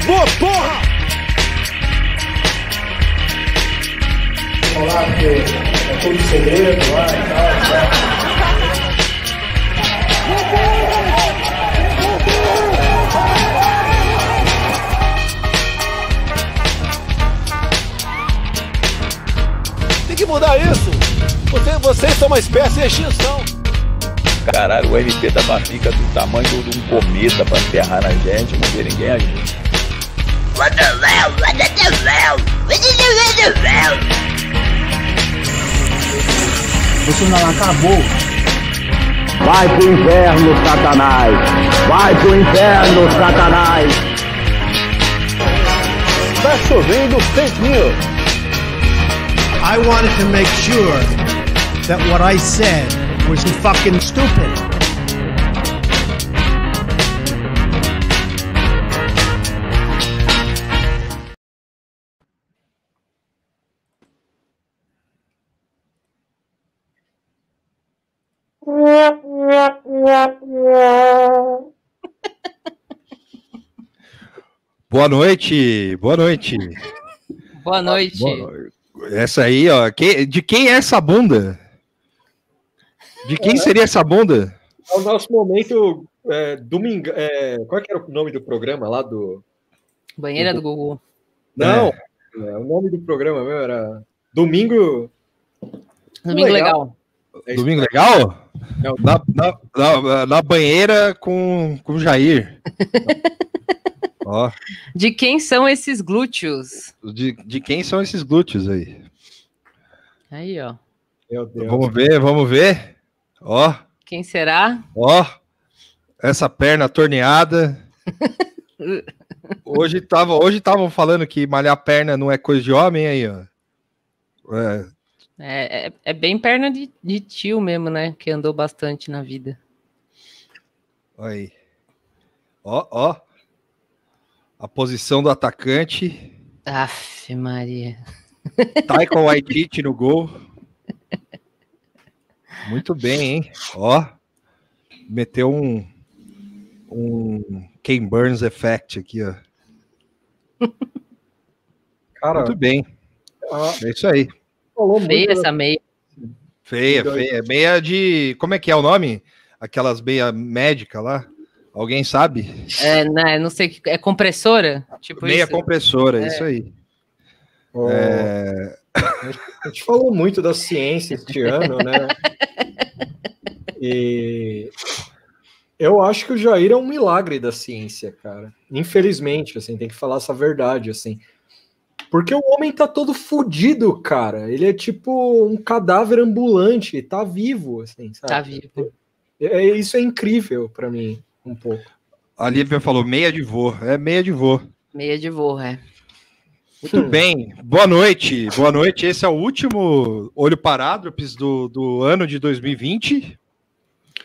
acabou, porra! Falar que é tudo segredo lá e tal, Tem que mudar isso! Você, vocês são uma espécie de extinção! Caralho, o MP da fica do tamanho de um cometa pra enterrar na gente, não vê ninguém a hell? Bolsonaro acabou. Vai pro inferno, Satanás! Vai pro inferno, Satanás! Tá chovendo fake news! I wanted to make sure that what I said was fucking stupid. Boa noite, boa noite. Boa noite. Boa- Essa aí, ó. que- de quem é essa bunda? De quem seria essa bunda? É o nosso momento é, domingo. É, qual que era o nome do programa lá do. Banheira do Gugu. Não, é, o nome do programa meu era Domingo. Domingo legal. É isso. Domingo legal? É Na, na, na, na banheira com, com o Jair. Ó, De quem são esses glúteos? de, de quem são esses glúteos aí? Aí, ó. Meu Deus. Vamos ver, vamos ver. Ó, Quem será? ó. Essa perna torneada. Hoje tava, hoje estavam falando que malhar perna não é coisa de homem aí, ó. É, É, é, é bem perna de, de tio mesmo, né? Que andou bastante na vida. Aí. Ó, ó. A posição do atacante. Aff, Maria. Taikon Waititi no gol. Muito bem, hein? Ó. Meteu um. Um Ken Burns Effect aqui, ó. Cara, Muito bem. ah, É isso aí. falou muito. Feia essa meia. Feia, feia. Meia de. Como é que é o nome? Aquelas meia médica lá? Alguém sabe? É, né, não sei, que- é compressora? Tipo meia isso? compressora, É. isso aí. Ó, É, A gente falou muito da ciência este ano, né? E eu acho que o Jair é um milagre da ciência, cara. Infelizmente, assim, tem que falar essa verdade, assim. Porque o homem tá todo fudido, cara. Ele é tipo um cadáver ambulante, tá vivo, assim, sabe? Tá vivo. É, isso é incrível pra mim, um pouco. a Lívia falou meia de vô. É meia de vô. Meia de voo, é. Muito bem, boa noite, boa noite. Esse é o último Olho Parádropes do, do ano de 2020,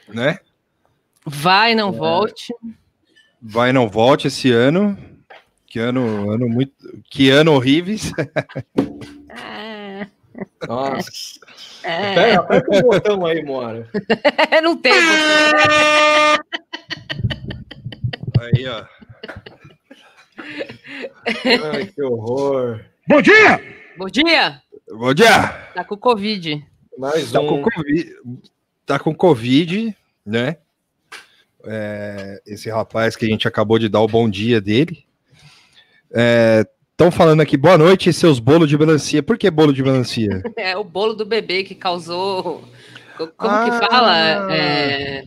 né? Vai, não volte. Vai não volte esse ano. Que ano, ano muito, que ano horríveis. É, Nossa. é. Pera, aperta o botão aí, Mora. não tem. Aí, ó. Ai, que horror. Bom dia! Bom dia! Bom dia! Tá com Covid. Mais Tá um. com Covid, tá com Covid, né? É, esse rapaz que a gente acabou de dar o bom dia dele. Estão falando aqui, boa noite, seus bolos de melancia. Por que bolo de melancia? É o bolo do bebê que causou. co- Como Ah. que fala? É,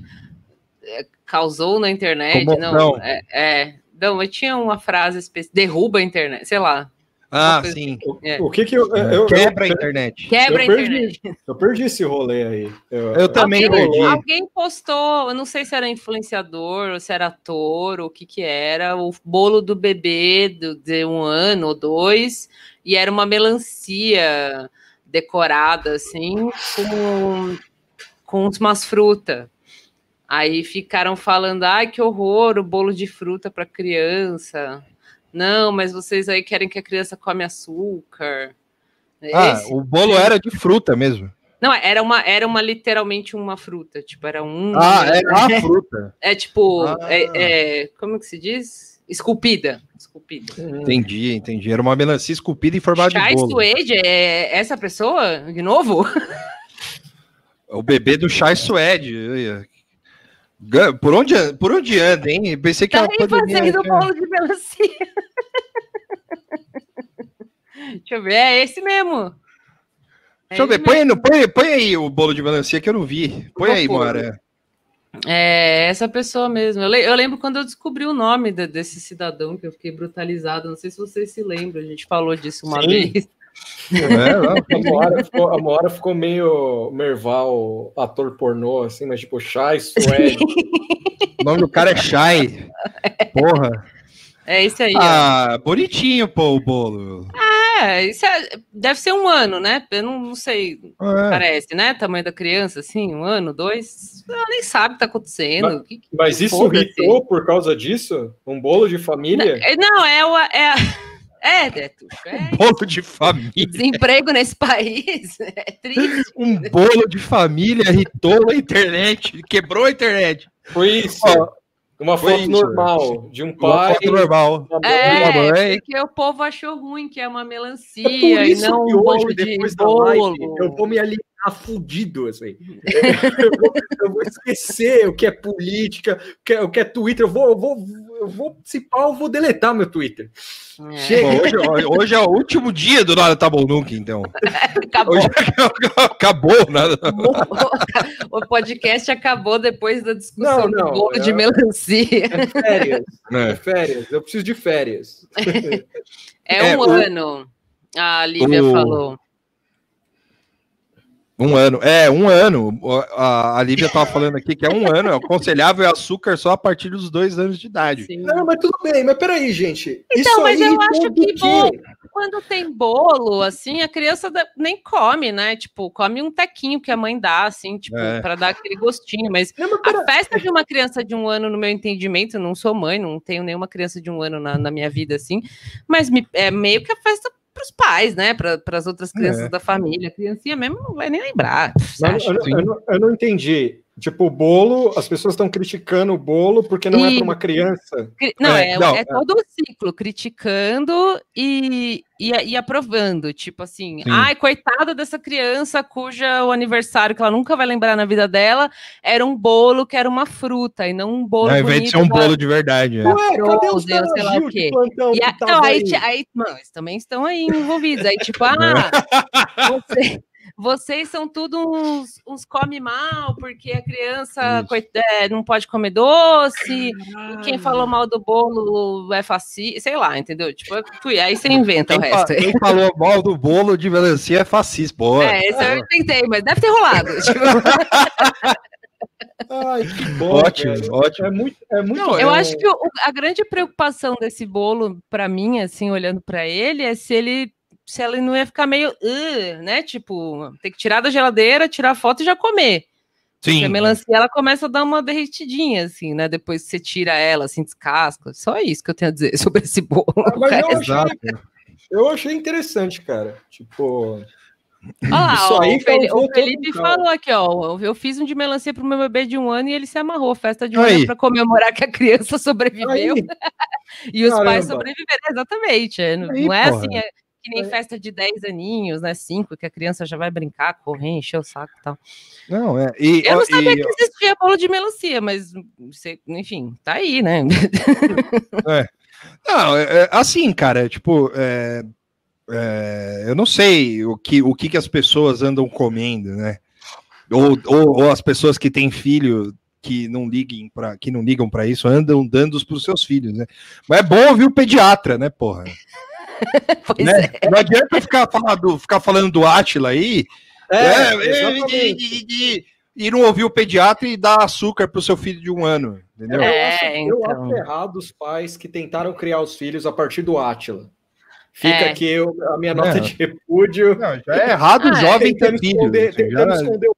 é, causou na internet. Comoção. Não, é, é. Não, eu tinha uma frase específica. Derruba a internet, sei lá. Ah, sim. O, É. o que que eu, eu, Quebra a internet. Quebra Eu a perdi. internet. eu perdi esse rolê aí. Eu, Eu também alguém, perdi. alguém postou, eu não sei se era influenciador, ou se era ator, ou o que que era, o bolo do bebê do- de um ano ou dois, e era uma melancia decorada, assim, com, com umas frutas. Aí ficaram falando, ai, que horror, o bolo de fruta para criança. Não, mas vocês aí querem que a criança come açúcar. Ah, Esse- o bolo era de fruta mesmo. não, era uma, era uma literalmente uma fruta, tipo, era um. Ah, era a fruta. É tipo, Ah. é, é- como que se diz? Esculpida. Esculpida. Entendi, entendi. Era uma melancia esculpida em formato Chai de bolo. Suede é essa pessoa? De novo? O bebê do Chai Suede. Por onde, por onde anda, hein? Pensei que Tá era aí fazendo bolo de melancia. Deixa eu ver, é esse mesmo. É Deixa eu ver, põe, aí no- põe, põe aí o bolo de melancia que eu não vi. Põe aí. Moara. É essa pessoa mesmo. Eu, le- eu lembro quando eu descobri o nome de- desse cidadão que eu fiquei brutalizado. Não sei se vocês se lembram, a gente falou disso uma Sim. vez. É, não, A Moara ficou, a Moara ficou meio Merval, ator pornô, assim, mas tipo, Chai Suede. o nome do cara é Chai. Porra. É esse aí. ó. Ah, bonitinho, pô, o bolo. É, isso é- deve ser um ano, né? Eu não, não sei, É. parece, né? Tamanho da criança, assim, um ano, dois. Ela nem sabe o que tá acontecendo. Mas- que que- Mas isso Foda-se. irritou por causa disso? Um bolo de família? É, Não, é o. É, é, Detuxo, é Bolo de família. desemprego nesse país. É triste. Um bolo de família irritou a internet. Quebrou a internet. Foi isso. Ó, Uma foi foto isso. normal de um Uma pai. foto normal. uma. É, porque o povo achou ruim que é uma melancia É por e isso não que um hoje, bolo de depois da bolo. live, eu vou me alienar fudido, assim. eu, vou, eu vou esquecer o que é política, o que é, o que é Twitter. Eu vou, eu vou, eu vou, se pau, eu vou deletar meu Twitter. É, Chega. Bom, hoje, hoje é o último dia do Nada Tá Bom Nunca, então. acabou. Hoje acabou, nada. o podcast acabou depois da discussão Não, não, do bolo é- de melancia. É férias. É. É férias. Eu preciso de férias. É, É, um o- ano, a Lívia o- falou. Um ano. É, um ano. A, a Lívia tava falando aqui que é um ano. É aconselhável açúcar só a partir dos dois anos de idade. Sim. Não, mas tudo bem, mas peraí, gente. Então, Isso mas aí eu acho que bom, quando tem bolo, assim, a criança da- nem come, né? Tipo, come um tequinho que a mãe dá, assim, tipo, É. pra dar aquele gostinho. Mas Não, mas a festa de uma criança de um ano, no meu entendimento, eu não sou mãe, não tenho nenhuma criança de um ano na, na minha vida, assim, mas me- é meio que a festa pros pais, né? Para as outras crianças É. da família. A criancinha mesmo não vai nem lembrar. Eu, eu- eu não, eu não entendi. Tipo, o bolo, as pessoas estão criticando o bolo porque não é E- para uma criança. Cri- Não, É, é, não, é é. todo o ciclo, criticando e, e, e aprovando. Tipo assim, Sim. ai, coitada dessa criança cuja o aniversário, que ela nunca vai lembrar na vida dela, era um bolo que era uma fruta e não um bolo Ao invés de ser um bolo de verdade. é. Ué, cadê os Frozen, sei lá o quê. plantão E a- não, aí, aí? aí, mano, eles também estão aí envolvidos. Aí, tipo, ah, você- vocês são tudo uns, uns come mal, porque a criança Isso. coit- é, não pode comer doce, e quem falou mal do bolo é fascista, sei lá, entendeu? Tipo, fui- aí você inventa o Quem, fa- resto. quem falou mal do bolo de melancia é fascista. Boa. É, esse eu tentei, mas deve ter rolado. tipo, Ai, que bom. Ótimo, velho. ótimo. É muito, é muito Não, eu acho que o- a grande preocupação desse bolo, pra mim, assim, olhando pra ele, é se ele se ele não ia ficar meio, "Ugh", né? Tipo, tem que tirar da geladeira, tirar a foto e já comer. Porque a Sim. melancia ela começa a dar uma derretidinha, assim, né? Depois que você tira ela, assim, descasca. Só isso que eu tenho a dizer sobre esse bolo. Ah, eu achei, Exato. eu achei interessante, cara. Tipo, Olha lá, Isso ó, aí o, Fel- o Felipe falou aqui, ó. Eu fiz um de melancia pro meu bebê de um ano e ele se amarrou. Festa de um ano Aí. para comemorar que a criança sobreviveu aí, e os pais caramba. sobreviveram. Exatamente. é, não Aí, não é porra. assim, é que nem festa de 10 aninhos, né? 5, que a criança já vai brincar, correr, encher o saco e tal. Não, é. E, Eu não sabia e- que existia bolo de melancia, mas, enfim, tá aí, né? Não, é, é, assim, cara, tipo, é, é, eu não sei o que, o que, que as pessoas andam comendo, né? Ou, ou, ou as pessoas que têm filho que não liguem para que não ligam para isso andam dando para os seus filhos, né? Mas é bom ouvir o pediatra, né, porra? Pois Né? é. Não adianta ficar falando, ficar falando do Átila aí, é, é, exatamente. e, e- e não ouvir o pediatra e dar açúcar pro seu filho de um ano, entendeu? Eu, É, acho, eu então. acho errado os pais que tentaram criar os filhos a partir do Átila. Fica É. aqui eu- a minha nota É. de repúdio. Não, já é errado o Ah, é. jovem ter Tentando filho. tentando já- esconder o.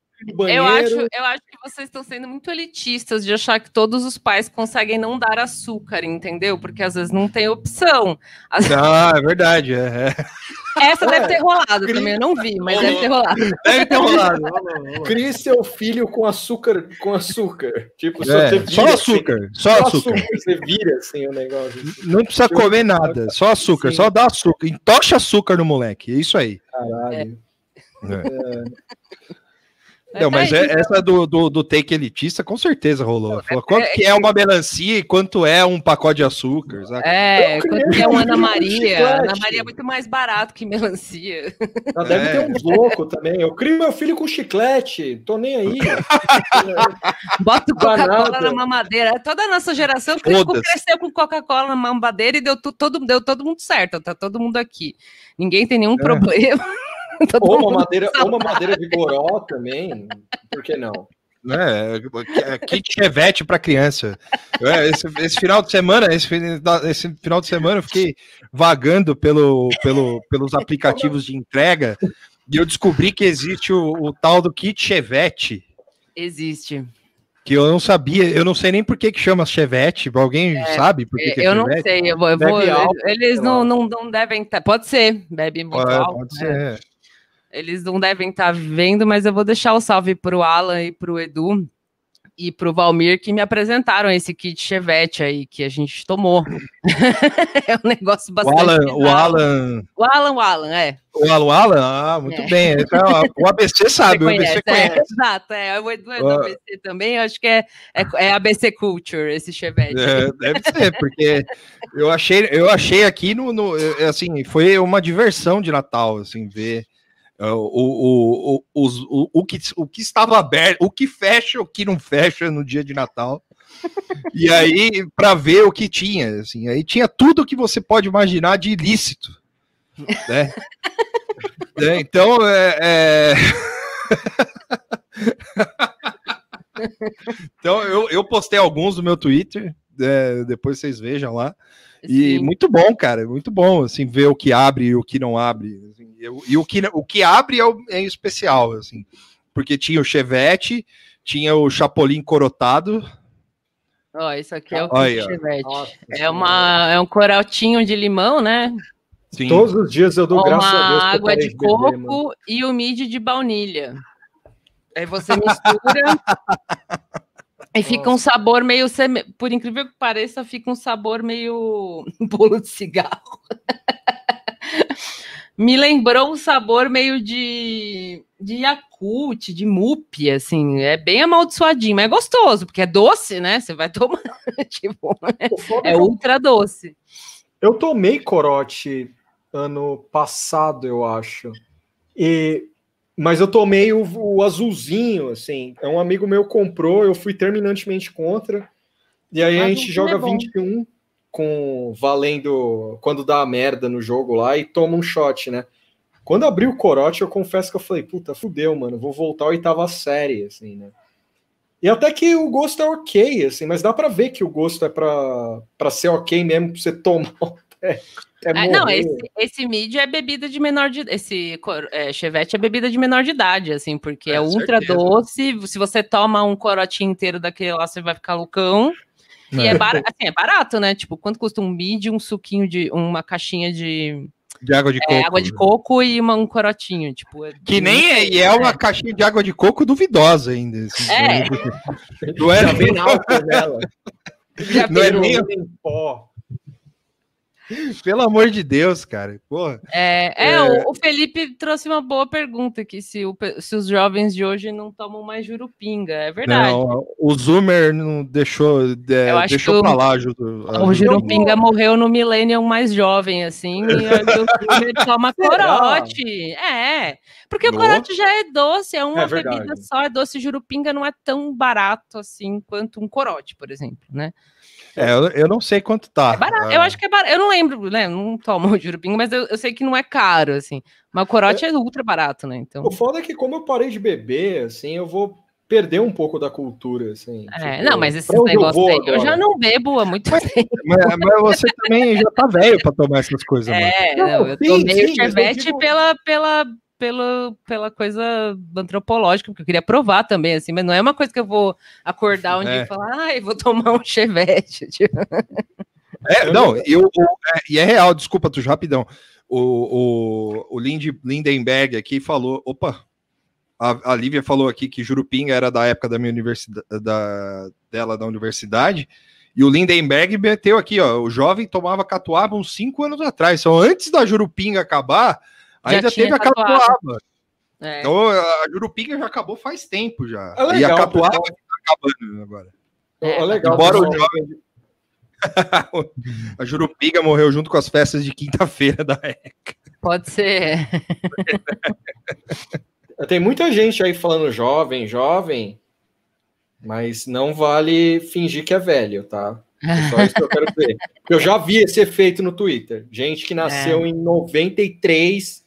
Eu acho, eu acho que vocês estão sendo muito elitistas de achar que todos os pais conseguem não dar açúcar, entendeu? Porque às vezes não tem opção. Às- Ah, é verdade. É, Essa deve É, ter rolado cri- também, eu não vi, mas deve ter rolado. Deve ter rolado. Crie seu filho com açúcar, com açúcar. Tipo, só, É, vira só assim, açúcar, só açúcar. Você vira assim o negócio. Não precisa comer nada, só açúcar, Sim. só dá açúcar. Entocha açúcar no moleque, é isso aí. Caralho. Não, mas é- aí, então. essa do, do, do take elitista com certeza rolou. Falou, quanto é- que é uma melancia e quanto é um pacote de açúcar? saca? É, Eu quando criei é um uma Ana Maria. Ana Maria é muito mais barato que melancia. Já deve É. ter uns loucos também. Eu crio meu filho com chiclete. Tô nem aí. Bota o Coca-Cola na mamadeira. Toda a nossa geração cresceu com Coca-Cola na mamadeira e deu, tu- todo, deu todo mundo certo. Tá todo mundo aqui. Ninguém tem nenhum problema. Todo ou, uma madeira, ou uma madeira de goró também. Por que não? É, é, kit chevette para criança. É, esse, esse final de semana, esse, esse final de semana eu fiquei vagando pelo, pelo, pelos aplicativos de entrega e eu descobri que existe o, o tal do kit chevette. Existe. Que eu não sabia, eu não sei nem por que, que chama Chevette. Alguém sabe por que, que é eu não Chevette? sei, eu vou. eu vou- eles não, não, não devem estar. Pode ser, bebe muito É, álcool. pode né? ser. é. Eles não devem estar vendo, mas eu vou deixar o salve pro Alan e pro Edu e pro Valmir que me apresentaram esse kit Chevette aí que a gente tomou. é um negócio O bastante. Alan, o. Alan, O Alan, o Alan, é. o Alan, o Alan, ah, muito É. bem. Então, O ABC sabe, o Você ABC conhece, conhece. é, exato, é. O Edu é do. ABC também, eu acho que é, é, é ABC Culture, esse Chevette. É, deve ser, porque eu achei, eu achei aqui no, no- é, assim, foi uma diversão de Natal, assim, ver é, o, o, o, os- o, o, que, o que estava aberto, o que fecha, o que não fecha no dia de Natal. E aí, para ver o que tinha, assim, aí tinha tudo que você pode imaginar de ilícito, né? É, então, é, é... então eu, eu postei alguns no meu Twitter, é, depois vocês vejam lá. E Sim. muito bom, cara, muito bom, assim, ver o que abre e o que não abre. assim, eu- e o que, o que abre é, o- é especial, assim, porque tinha o Chevette, tinha o Chapolin corotado. Ó, isso aqui é o Olha. Chevette. Nossa É, uma, é um corotinho de limão, né? Sim. Todos os dias eu dou graças a Deus. uma água de coco e o mid de baunilha. Aí você mistura e fica um sabor meio, por incrível que pareça, fica um sabor meio bolo de cigarro. Me lembrou um sabor meio de de Yakult, de Mup, assim, é bem amaldiçoadinho, mas é gostoso, porque é doce, né? Você vai tomar, tipo, foda é ultra doce. Eu tomei corote ano passado, eu acho. E mas eu tomei o, o azulzinho, assim. É um amigo meu comprou, eu fui terminantemente contra. E aí a Azulzinho gente joga é bom. 21 com valendo quando dá a merda no jogo lá e toma um shot, né? Quando abri o corote, eu confesso que eu falei, puta, fudeu, mano, vou voltar à oitava série, assim, né? E até que o gosto é ok, assim, mas dá pra ver que o gosto é pra ser ok mesmo, pra você tomar. É, é Ah, não, esse, esse mid é bebida de menor de esse é, chevette é bebida de menor de idade, assim, porque é, É, ultra certeza. doce. Se você toma um corotinho inteiro daquele lá, você vai ficar loucão. E é, bar- assim, é barato, né? Tipo, quanto custa um mid, um suquinho de uma caixinha de De água de é, coco. água de coco e uma- um corotinho, tipo. é Que nem é, e é uma caixinha de água de coco duvidosa ainda. assim, É. Não era Já vem álcool nela. Já Não é nem- em pó. Pelo amor de Deus, cara. Porra. É, é, É. O, o Felipe trouxe uma boa pergunta aqui, se, o se os jovens de hoje não tomam mais jurupinga. É verdade. Não, o Zoomer não deixou, é, deixou que pra o- lá. Ajudo, O Jurupinga morreu no millennium mais jovem, assim, e o Zoomer toma corote. É, porque o corote já é doce, é uma É bebida só, é doce. Jurupinga não é tão barato assim quanto um corote, por exemplo, né? É, eu, eu não sei quanto tá. É barato, Ah, eu acho que é barato, eu não lembro, né, não tomo o Jurupinga, mas eu, eu sei que não é caro, assim. Mas o corote é, ultra barato, né, então... O foda é que como eu parei de beber, assim, eu vou perder um pouco da cultura, assim. É, tipo, não, mas esses pra onde eu aí, eu já não bebo há muito tempo. Mas, mas você também já tá velho pra tomar essas coisas, mano. É, Não, não, eu sim, tomei sim, o mas chevette digo- pela, pela, pelo, pela coisa antropológica, porque eu queria provar também, assim, mas não é uma coisa que eu vou acordar um dia É. e falar, ai, vou tomar um chevette. tipo. É, não, e, o- o- é, e é real, desculpa, Tuxo, rapidão. O, o, o Lind, Lindenberg aqui falou, opa, a, a Lívia falou aqui que Jurupinga era da época da minha universidade, da, dela da universidade, e o Lindenberg meteu aqui, ó, o jovem tomava catuaba uns cinco anos atrás, então antes da Jurupinga acabar, ainda teve a catuaba. É. Então a Jurupinga já acabou faz tempo já, É e a legal, catuaba pessoal. tá acabando agora. É, Ó, legal, Embora o pessoal. A Jurupinga morreu junto com as festas de quinta-feira da época. Pode ser. Tem muita gente aí falando jovem, jovem, mas não vale fingir que é velho, tá? É só isso que eu quero dizer. Porque Eu já vi esse efeito no Twitter. Gente que nasceu em 93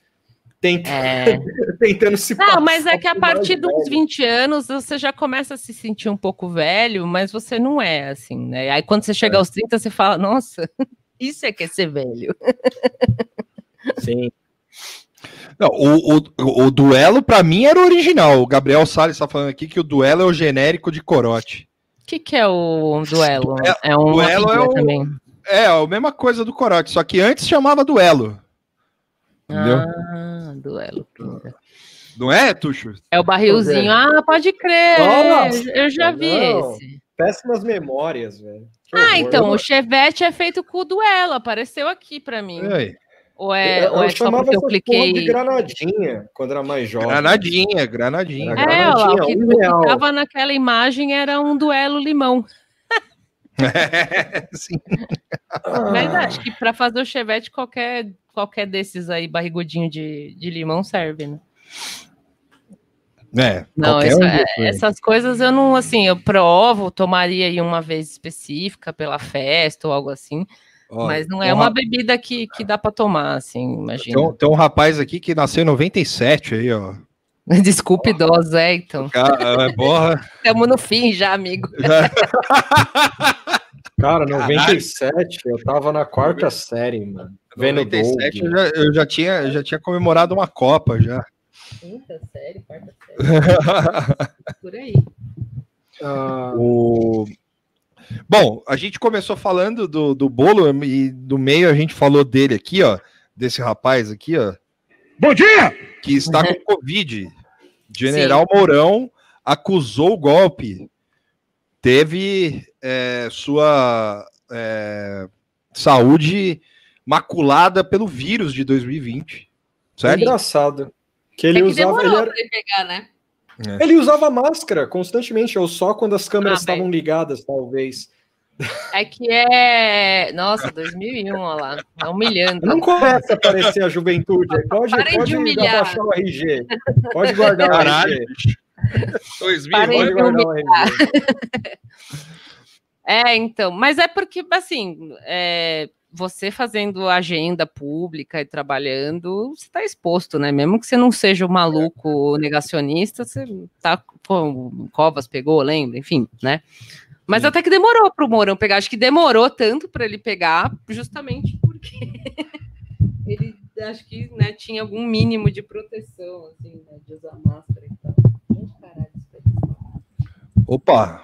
tent... É. tentando se Não, mas é que a partir dos velho. 20 anos você já começa a se sentir um pouco velho, mas você não é assim, né? Aí quando você chega aos 30, você fala, nossa, isso é que é ser velho. Sim. Não, o, o, o duelo, pra mim, era o original. O Gabriel Salles tá falando aqui que o duelo é o genérico de corote. O que, que é o duelo? Duelo- É um duelo é o- também. É, a mesma coisa do corote, só que antes chamava duelo. Entendeu? Ah, duelo. Não é, Tuxo? É o barrilzinho. Ah, pode crer. Nossa, eu já vi não. esse. Péssimas memórias, velho. Ah, então, o Chevette é feito com o duelo, apareceu aqui pra mim. E aí? Ou é, eu, ou eu é só chamava porque eu cliquei. de granadinha quando era mais jovem. Granadinha, granadinha. Era É, olha lá, o que, Granadinha, um o que tava naquela imagem era um duelo limão. Sim. Mas acho que para fazer o chevette, qualquer, qualquer desses aí, barrigudinho de, de limão serve, né? É, Não, isso- um é- essas coisas eu não, assim, eu provo, tomaria aí uma vez específica pela festa ou algo assim, mas não tem é um uma bebida que, que dá para tomar, assim, Tem imagina. um, tem um rapaz aqui que nasceu em 97 aí, ó. Desculpe, idosa, é, então. Cara, é, porra. Estamos no fim já, amigo. Cara, 97, eu tava na quarta série, mano. Vendo 97 Doug. eu já, eu já tinha, eu já tinha comemorado uma Copa já. Quinta série, quarta série, por aí. Ah, O... Bom, a gente começou falando do, do bolo e do meio a gente falou dele aqui, ó. Desse rapaz aqui, ó. Bom dia! Que está com Covid. General Mourão acusou o golpe. Teve é, sua é, saúde maculada pelo vírus de 2020. é Certo? engraçado. Que É ele que usava. Ele, era- pra ele pegar, né? ele usava máscara constantemente, ou só quando as câmeras Ah, estavam bem. ligadas, talvez. É que é. Nossa, 2001, olha lá. Tá humilhando. Não começa a aparecer a juventude. Pode, Parem de pode humilhar. abaixar o RG. Pode guardar o Caralho. RG. 2000, Parem Pode de guardar o RG. É, então, mas é porque, assim, é, você fazendo agenda pública e trabalhando, você está exposto, né? Mesmo que você não seja o maluco negacionista, você tá. O Covas pegou, lembra? Enfim, né? Mas até que demorou para o Mourão pegar. Acho que demorou tanto para ele pegar, justamente porque ele acho que né, tinha algum mínimo de proteção, assim, né, de usar máscara e tal. Gente, caralho, isso aí. Opa!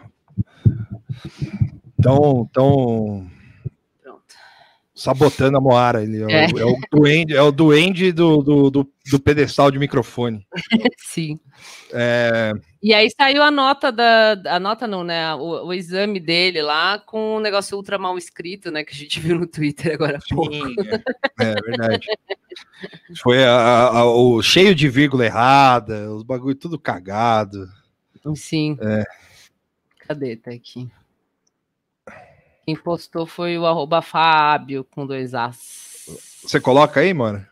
Então, então Pronto. sabotando a Moara. Ele é, o- É. é o duende, é o duende do, do, do, do pedestal de microfone. Sim. É, E aí saiu a nota da. A nota não, né? O, o exame dele lá com um negócio ultra mal escrito, né? Que a gente viu no Twitter agora há pouco. sim, é, é verdade. Foi a- a- o cheio de vírgula errada, os bagulho tudo cagado. Sim. É. Cadê? Tá aqui. Quem postou foi o arroba Fábio com dois As. Você coloca aí, mano?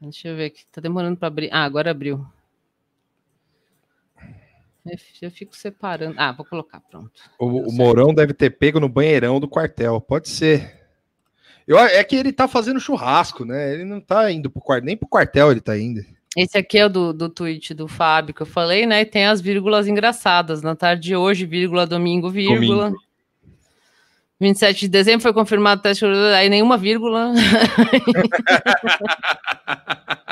Deixa eu ver aqui. Tá demorando para abrir. Ah, agora abriu. Eu fico separando. Ah, vou colocar, pronto. O, o. Mourão deve ter pego no banheirão do quartel. Pode ser. Eu, é que ele tá fazendo churrasco, né? Ele não tá indo pro quartel, nem pro quartel ele tá indo. Esse aqui é o do, do tweet do Fábio que eu falei, né? E tem as vírgulas engraçadas. Na tarde de hoje, vírgula, domingo, vírgula. 27 de dezembro foi confirmado o teste, aí nenhuma vírgula.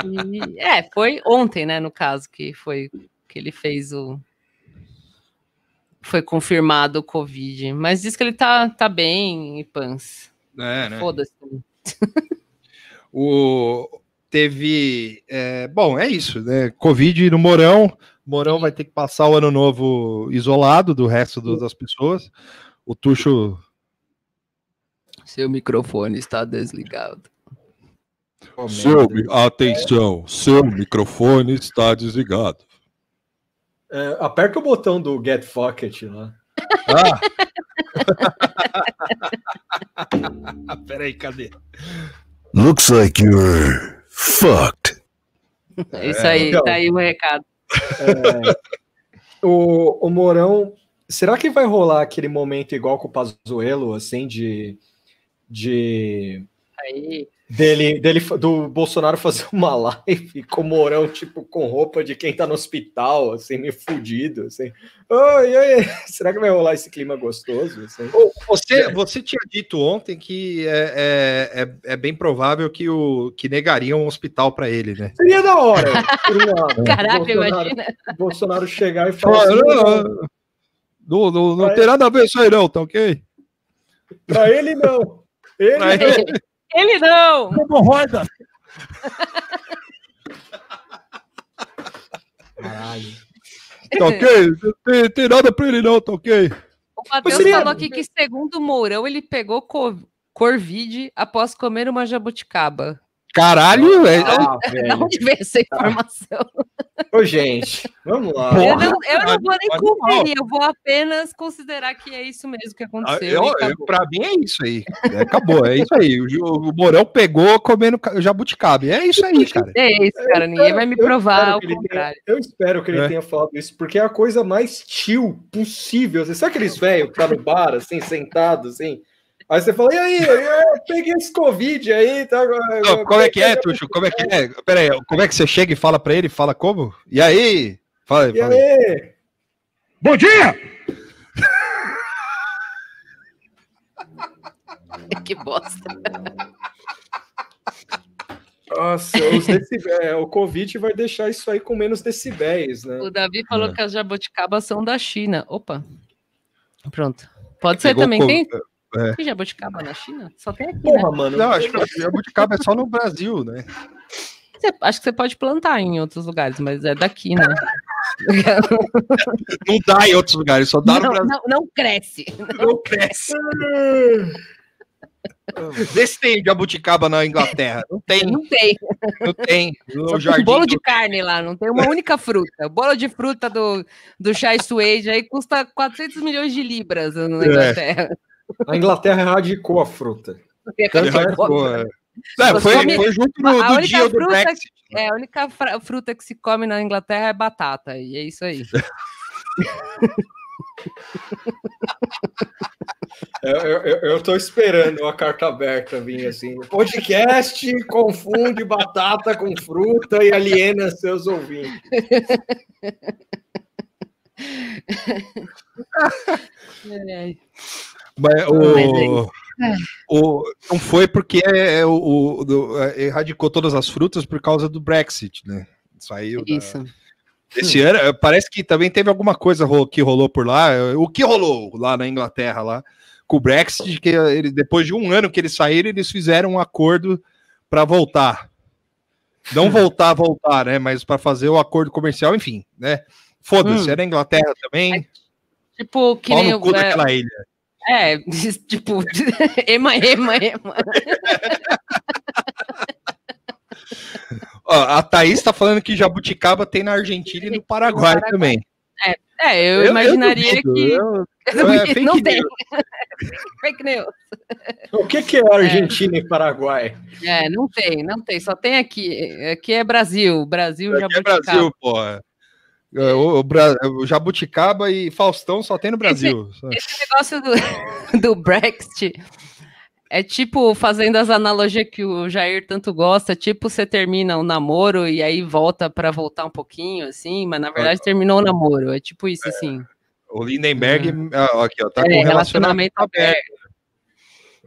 E, é, foi ontem, né, no caso, que foi que ele fez o. Foi confirmado o Covid. Mas diz que ele tá, tá bem, Pans. É, né? Foda-se. O, teve. é, bom, é isso, né? Covid no Morão. Morão vai ter que passar o ano novo isolado do resto do- das pessoas. O Tuxo. Seu microfone está desligado. Seu atenção, seu microfone está desligado. É, aperta o botão do Get Pocket lá. Ah, peraí, cadê? Looks like you're fucked. É isso aí, então. tá aí o recado. É, o, o Mourão, será que vai rolar aquele momento igual com o Pazuello, assim, de, de Aí. Dele, dele do Bolsonaro fazer uma live com o Mourão, tipo, com roupa de quem tá no hospital, assim, meio fudido, assim. Oi, oi, será que vai rolar esse clima gostoso? Assim? Você, você tinha dito ontem que é, é, é, é bem provável que, o, que negariam um hospital para ele, né? Seria da hora. por um lado. Caraca, Bolsonaro, imagina. Bolsonaro chegar e falar Fala, assim, não, "Não, não, não, tem nada a ver isso aí, não, tá ok? pra ele não. Ele Pra não. ele- Ele não! Hemorroida. Caralho. Tá ok? Não tem, tem nada pra ele, não, tá ok? O Matheus seria- falou aqui que, segundo o Mourão, ele pegou co- Corvide após comer uma jabuticaba. Caralho, é, Ah, Da velho. onde veio essa informação? Ô, gente, vamos lá. Eu não, eu não vou nem conferir, eu vou apenas considerar que é isso mesmo que Ah, aconteceu. eu, eu, pra mim é isso aí. É, acabou, é isso aí. O, o Morão pegou comendo ca- jabuticaba. É isso aí, cara. É isso, cara. Ninguém vai me provar espero o que ele tenha- contrário. eu espero que ele É. tenha falado isso, porque é a coisa mais chill possível. Você sabe aqueles velhos que tá no bar, assim, sentado, assim? Aí você fala, e aí, eu peguei esse Covid aí, tá? Não, como é que é, Tuxo? Como é que é? Pera aí, como é que você chega e fala pra ele? Fala como? E aí? Fala aí, E fala aí. aí? Bom dia! Que bosta. Nossa, os decibéis, o Covid vai deixar isso aí com menos decibéis, né? O Davi falou É. que as jabuticabas são da China. Opa. Pronto. Pode ser Pegou também. co- Tem, é. tem jabuticaba na China? Só tem aqui, né? Porra, mano. Não, acho que o jabuticaba é só no Brasil, né? Você- acho que você pode plantar em outros lugares, mas é daqui, né? Não dá em outros lugares, só dá no Não, Brasil. não, não cresce. Não cresce. Vê se tem jabuticaba na Inglaterra. Não tem, Não tem. não tem. No tem um jardim. bolo do- de carne lá, não tem uma única fruta. O bolo de fruta do, do Chai Suede aí custa 400 milhões de libras na Inglaterra. A Inglaterra erradicou a fruta. É. É, Você foi, come- foi junto a no, do dia do fruta Brexit. É, a única fruta que se come na Inglaterra é batata, e é isso aí. Eu, eu, eu- eu tô esperando a carta aberta vir assim. Podcast confunde batata com fruta e aliena seus ouvintes. É, Mas o, Mas o, não foi porque é, o, o- do- é, erradicou todas as frutas por causa do Brexit, né? Saiu da- Isso. Esse ano, eh, parece que também teve alguma coisa que rolou por lá. eh, O que rolou lá na Inglaterra, lá, com o Brexit, que ele, depois de um ano que eles saíram, eles fizeram um acordo para voltar. Não voltar, voltar, né? Mas para fazer o acordo comercial, enfim, né? Foda-se, Hum. é na Inglaterra também. Tipo, que Pau nem cu É, ilha. É, tipo, ema, ema, ema. Ó, a Thaís tá falando que jabuticaba tem na Argentina e no Paraguai Paraguai. também. É, eu, imaginaria duvido, que. eu- Eu é, não tem. Fake news. O que, que é Argentina e Paraguai? É, não tem, não tem. Só tem aqui. Aqui é Brasil. Brasil, Aqui é jabuticaba. Brasil, porra. É, O, o o Jabuticaba e Faustão só tem no Brasil. Só. Esse negócio do, do Brexit é tipo fazendo as analogias que o Jair tanto gosta, tipo você termina o namoro e aí volta para voltar um pouquinho, assim, mas na verdade terminou o namoro. É tipo isso, assim. O Lindenberg, ah, ó, aqui, ó, tá É, com relacionamento relacionamento aberto.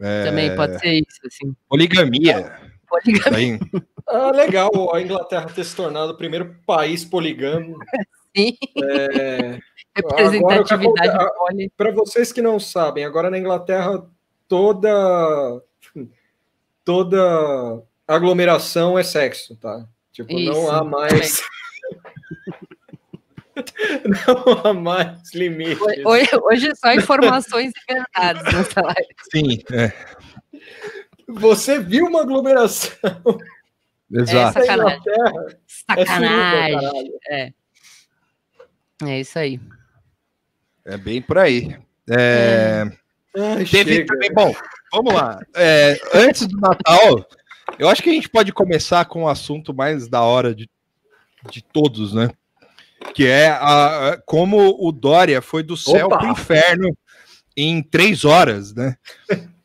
É, Também pode ser isso, assim. Poligamia. Poligamia. Ah, legal a Inglaterra ter se tornado o primeiro país poligâmico. Sim. É, Representatividade. Para vocês que não sabem, agora na Inglaterra toda toda aglomeração é sexo, tá? Tipo, Isso, não há mais não há mais limite. Hoje, hoje é só informações e verdades nessa live. Sim, é, Você viu uma aglomeração exato. É sacanagem. na Inglaterra? É Sacanagem. suruba, caralho. É. É isso aí. É bem por aí. É, Ai, Teve chega. também, bom, vamos lá. É, antes do Natal, eu acho que a gente pode começar com o assunto mais da hora de, de todos, né? Que é a, como o Dória foi do céu Opa! para o inferno em três horas, né?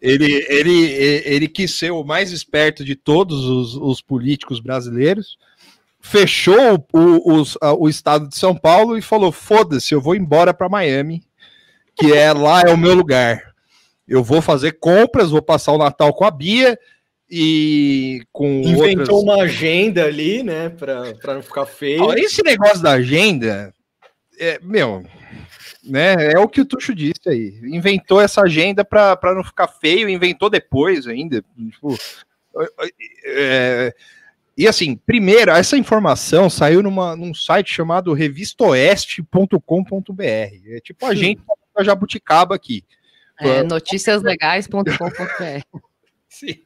Ele, ele, ele quis ser o mais esperto de todos os, os políticos brasileiros, fechou o, a- o estado de São Paulo e falou: foda-se, eu vou embora para Miami, que é lá é o meu lugar. Eu vou fazer compras, vou passar o Natal com a Bia e com Inventou outras... uma agenda ali, né, pra, pra não ficar feio. Esse negócio da agenda, é, meu, né? É o que o Tuxo disse aí. Inventou essa agenda para não ficar feio, inventou depois ainda. Tipo, é, e assim, primeiro, essa informação saiu numa, num site chamado revistoeste.com.br. É tipo a gente da Jabuticaba aqui. É, noticiaslegais.com.br. Sim.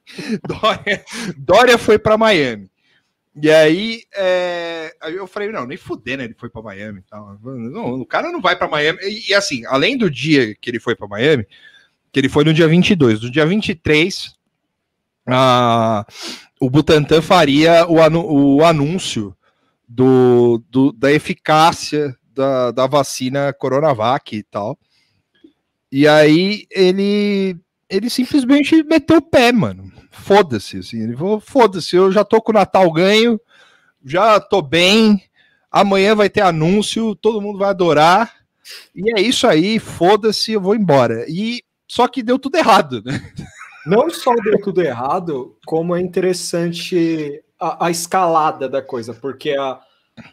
Dória, Dória foi para Miami. E aí, é, aí eu falei, não, nem fudendo ele foi para Miami. tal. Não, o cara não vai para Miami. E, e assim, além do dia que ele foi para Miami, que ele foi no dia 22, no dia 23, a, o Butantan faria o, anu- o anúncio do, do- da eficácia da, da vacina Coronavac e tal. E aí ele ele simplesmente meteu o pé, mano. Foda-se, assim. Ele falou: foda-se, eu já tô com o Natal ganho, já tô bem. Amanhã vai ter anúncio, todo mundo vai adorar. E é isso aí, foda-se, eu vou embora. E só que deu tudo errado, né? Não só deu tudo errado, como é interessante a, a escalada da coisa, porque a,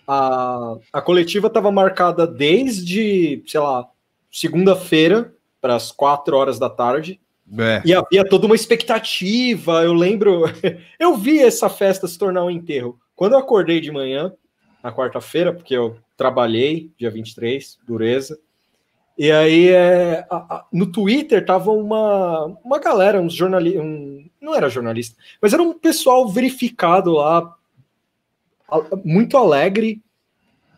a, a coletiva estava marcada desde, sei lá, segunda-feira, para as quatro horas da tarde, É. e havia toda uma expectativa. Eu lembro, eu vi essa festa se tornar um enterro. Quando eu acordei de manhã, na quarta-feira, porque eu trabalhei, dia 23, dureza. E aí, é, a- a- no Twitter, tava uma, uma galera, uns jornalistas. Um, não era jornalista, mas era um pessoal verificado lá, a- muito alegre.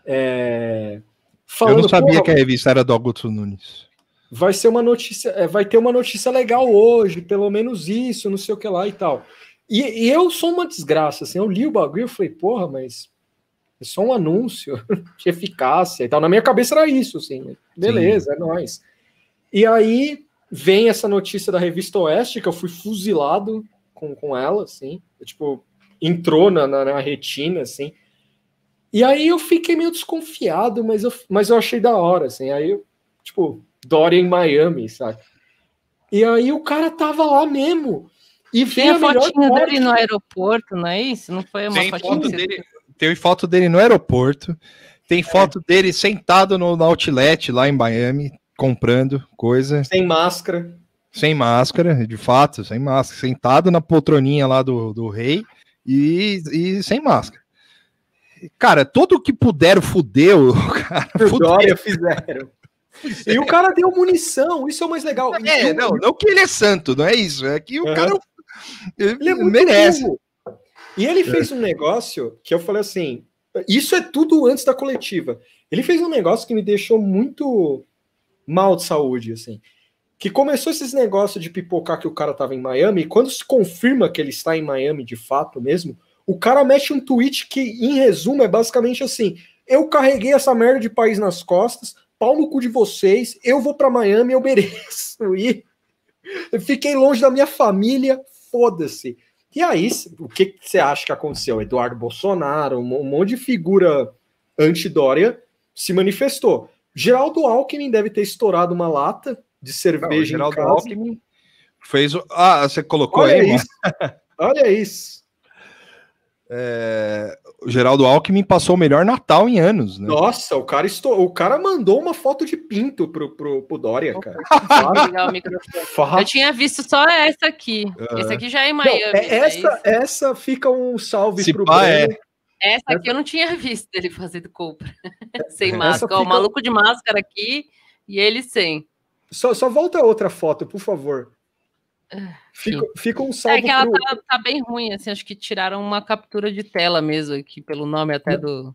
é, Eu falando, não sabia "Porra, que a revista era do Augusto Nunes. Vai ser uma notícia, é, vai ter uma notícia legal hoje, pelo menos isso, não sei o que lá e tal. E, e eu sou uma desgraça, assim, eu li o bagulho e falei, porra, mas é só um anúncio de eficácia e tal. Na minha cabeça era isso, assim, beleza, é nóis. E aí vem essa notícia da revista Oeste, que eu fui fuzilado com, com ela, assim, tipo, entrou na, na, na retina, assim. E aí eu fiquei meio desconfiado, mas eu, mas eu achei da hora, assim. Aí eu, tipo, Dória em Miami, sabe? E aí o cara tava lá mesmo. E Tem a a parte. dele no aeroporto, não é isso? Não foi uma Tem fotinha foto dele, tem foto dele no aeroporto, tem foto dele sentado no, no outlet lá em Miami, comprando coisa, Sem máscara. sem máscara, de fato, sem máscara, sentado na poltroninha lá do, do rei e, e sem máscara. Cara, tudo que puderam fudeu, cara. O fudeu. Dória fizeram. E o cara deu munição, isso é o mais legal. É, E o- não, não que ele é santo, não é isso, é que o Uhum. cara Ele é merece. burro. E ele fez um negócio que eu falei assim: isso é tudo antes da coletiva. Ele fez um negócio que me deixou muito mal de saúde, assim. Que começou esses negócios de pipocar que o cara tava em Miami, e quando se confirma que ele está em Miami de fato mesmo, o cara mete um tweet que, em resumo, é basicamente assim: eu carreguei essa merda de país nas costas, pau no cu de vocês, eu vou para Miami, eu mereço ir. Eu fiquei longe da minha família, foda-se. E aí, o que você acha que aconteceu? Eduardo Bolsonaro, um monte de figura anti-Dória se manifestou. Geraldo Alckmin deve ter estourado uma lata de Não, cerveja Geraldo em casa. Alckmin Fez. Ah, você colocou Olha aí, isso. Olha isso. É, Geraldo Alckmin passou o melhor Natal em anos, né? Nossa, o cara, estou... o cara mandou uma foto de pinto pro, pro, pro Dória, cara. Eu tinha visto só essa aqui. Esse aqui já é em Não, Miami. é- né? essa, essa fica um salve Se pro pá, Breno. Essa aqui eu não tinha visto ele fazendo compra. sem Essa máscara. Ó, O maluco de máscara aqui e ele sem. Só, só volta a outra foto, por favor. Fica, fica um É salve que ela pro... tá, tá bem ruim, assim, acho que tiraram uma captura de tela mesmo aqui, pelo nome até do.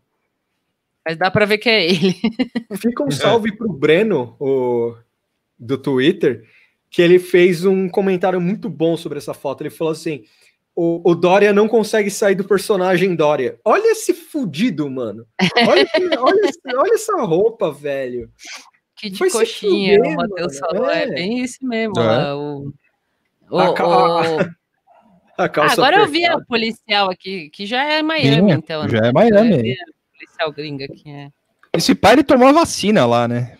Mas dá pra ver que é ele. Fica um salve pro Breno, o, do Twitter, que ele fez um comentário muito bom sobre essa foto. Ele falou assim: o, o Dória não consegue sair do personagem Dória. Olha esse fudido, mano. Olha, olha, olha essa roupa, velho. Que de se coxinha, fuder, o Matheus mano, falou. É. é. bem isso mesmo. É. lá, o, o- A ca- o- A Ah, calça agora eu vi a apertada. policial aqui, que já é Miami, Sim, então. já né? é Miami. vi a policial gringa aqui, é. Esse pai ele tomou a vacina lá, né?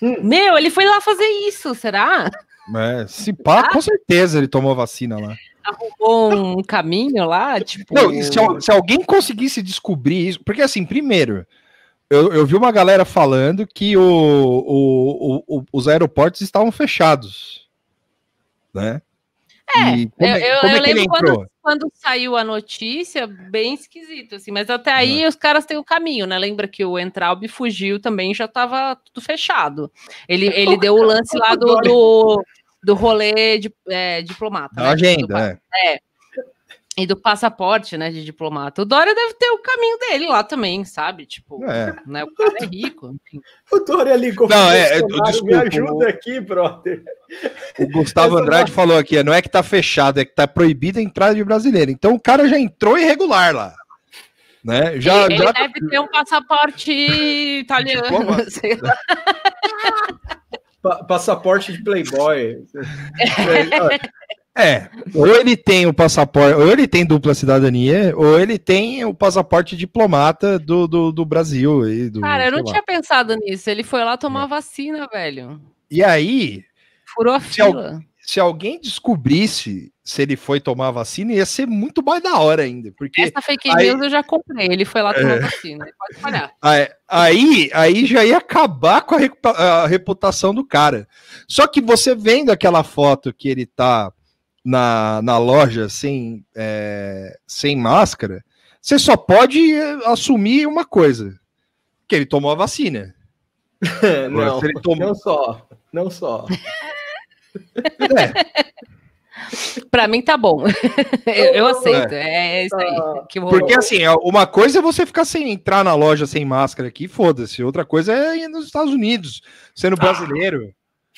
Meu, ele foi lá fazer isso, será? É, se pá, com certeza ele tomou a vacina lá. Arrumou um caminho lá, tipo. Não, se, se alguém conseguisse descobrir isso, porque assim, primeiro, eu, eu vi uma galera falando que o, o- o- o- os aeroportos estavam fechados, né? É, E como eu, é- eu- como é eu lembro quando, quando saiu a notícia, bem esquisito, assim, mas até aí os caras têm o caminho, né? Lembra que o Entraub fugiu também, já tava tudo fechado. Ele, ele deu o lance lá do, do, do rolê de, é, diplomata. Da né? agenda, é. é. E do passaporte, né, de diplomata. O Dória deve ter o caminho dele lá também, sabe? Tipo, É. né, o cara é rico, enfim. O Dória ligou. Não, é, é, Bolsonaro, desculpa, Me ajuda aqui, brother. O Gustavo Essa Andrade falou aqui, não é que tá fechado, é que tá proibida a entrada de brasileiro. Então o cara já entrou irregular lá. Né? Já, ele já- deve ter um passaporte italiano, sei lá. Pa- passaporte de Playboy. É, ou ele tem o passaporte, ou ele tem dupla cidadania, ou ele tem o passaporte diplomata do, do, do Brasil. E, do, Cara, eu não lá. tinha pensado nisso. Ele foi lá tomar vacina, velho. E aí, Furou a Se fila. se alguém descobrisse se ele foi tomar vacina, ia ser muito mais da hora ainda. Porque Essa fake aí- news eu já comprei. Ele foi lá tomar É. vacina. Pode falhar. aí, aí, aí já ia acabar com a, a reputação do cara. Só que você vendo aquela foto que ele tá na, na loja sem, é, sem máscara, você só pode eh, assumir uma coisa: que ele tomou a vacina. não, tomou- não só. Não só. Pra mim tá bom. eu, eu aceito. É, isso aí. Que rolou. Porque assim, ó, uma coisa é você ficar sem entrar na loja sem máscara aqui, foda-se. Outra coisa é ir nos Estados Unidos, sendo brasileiro.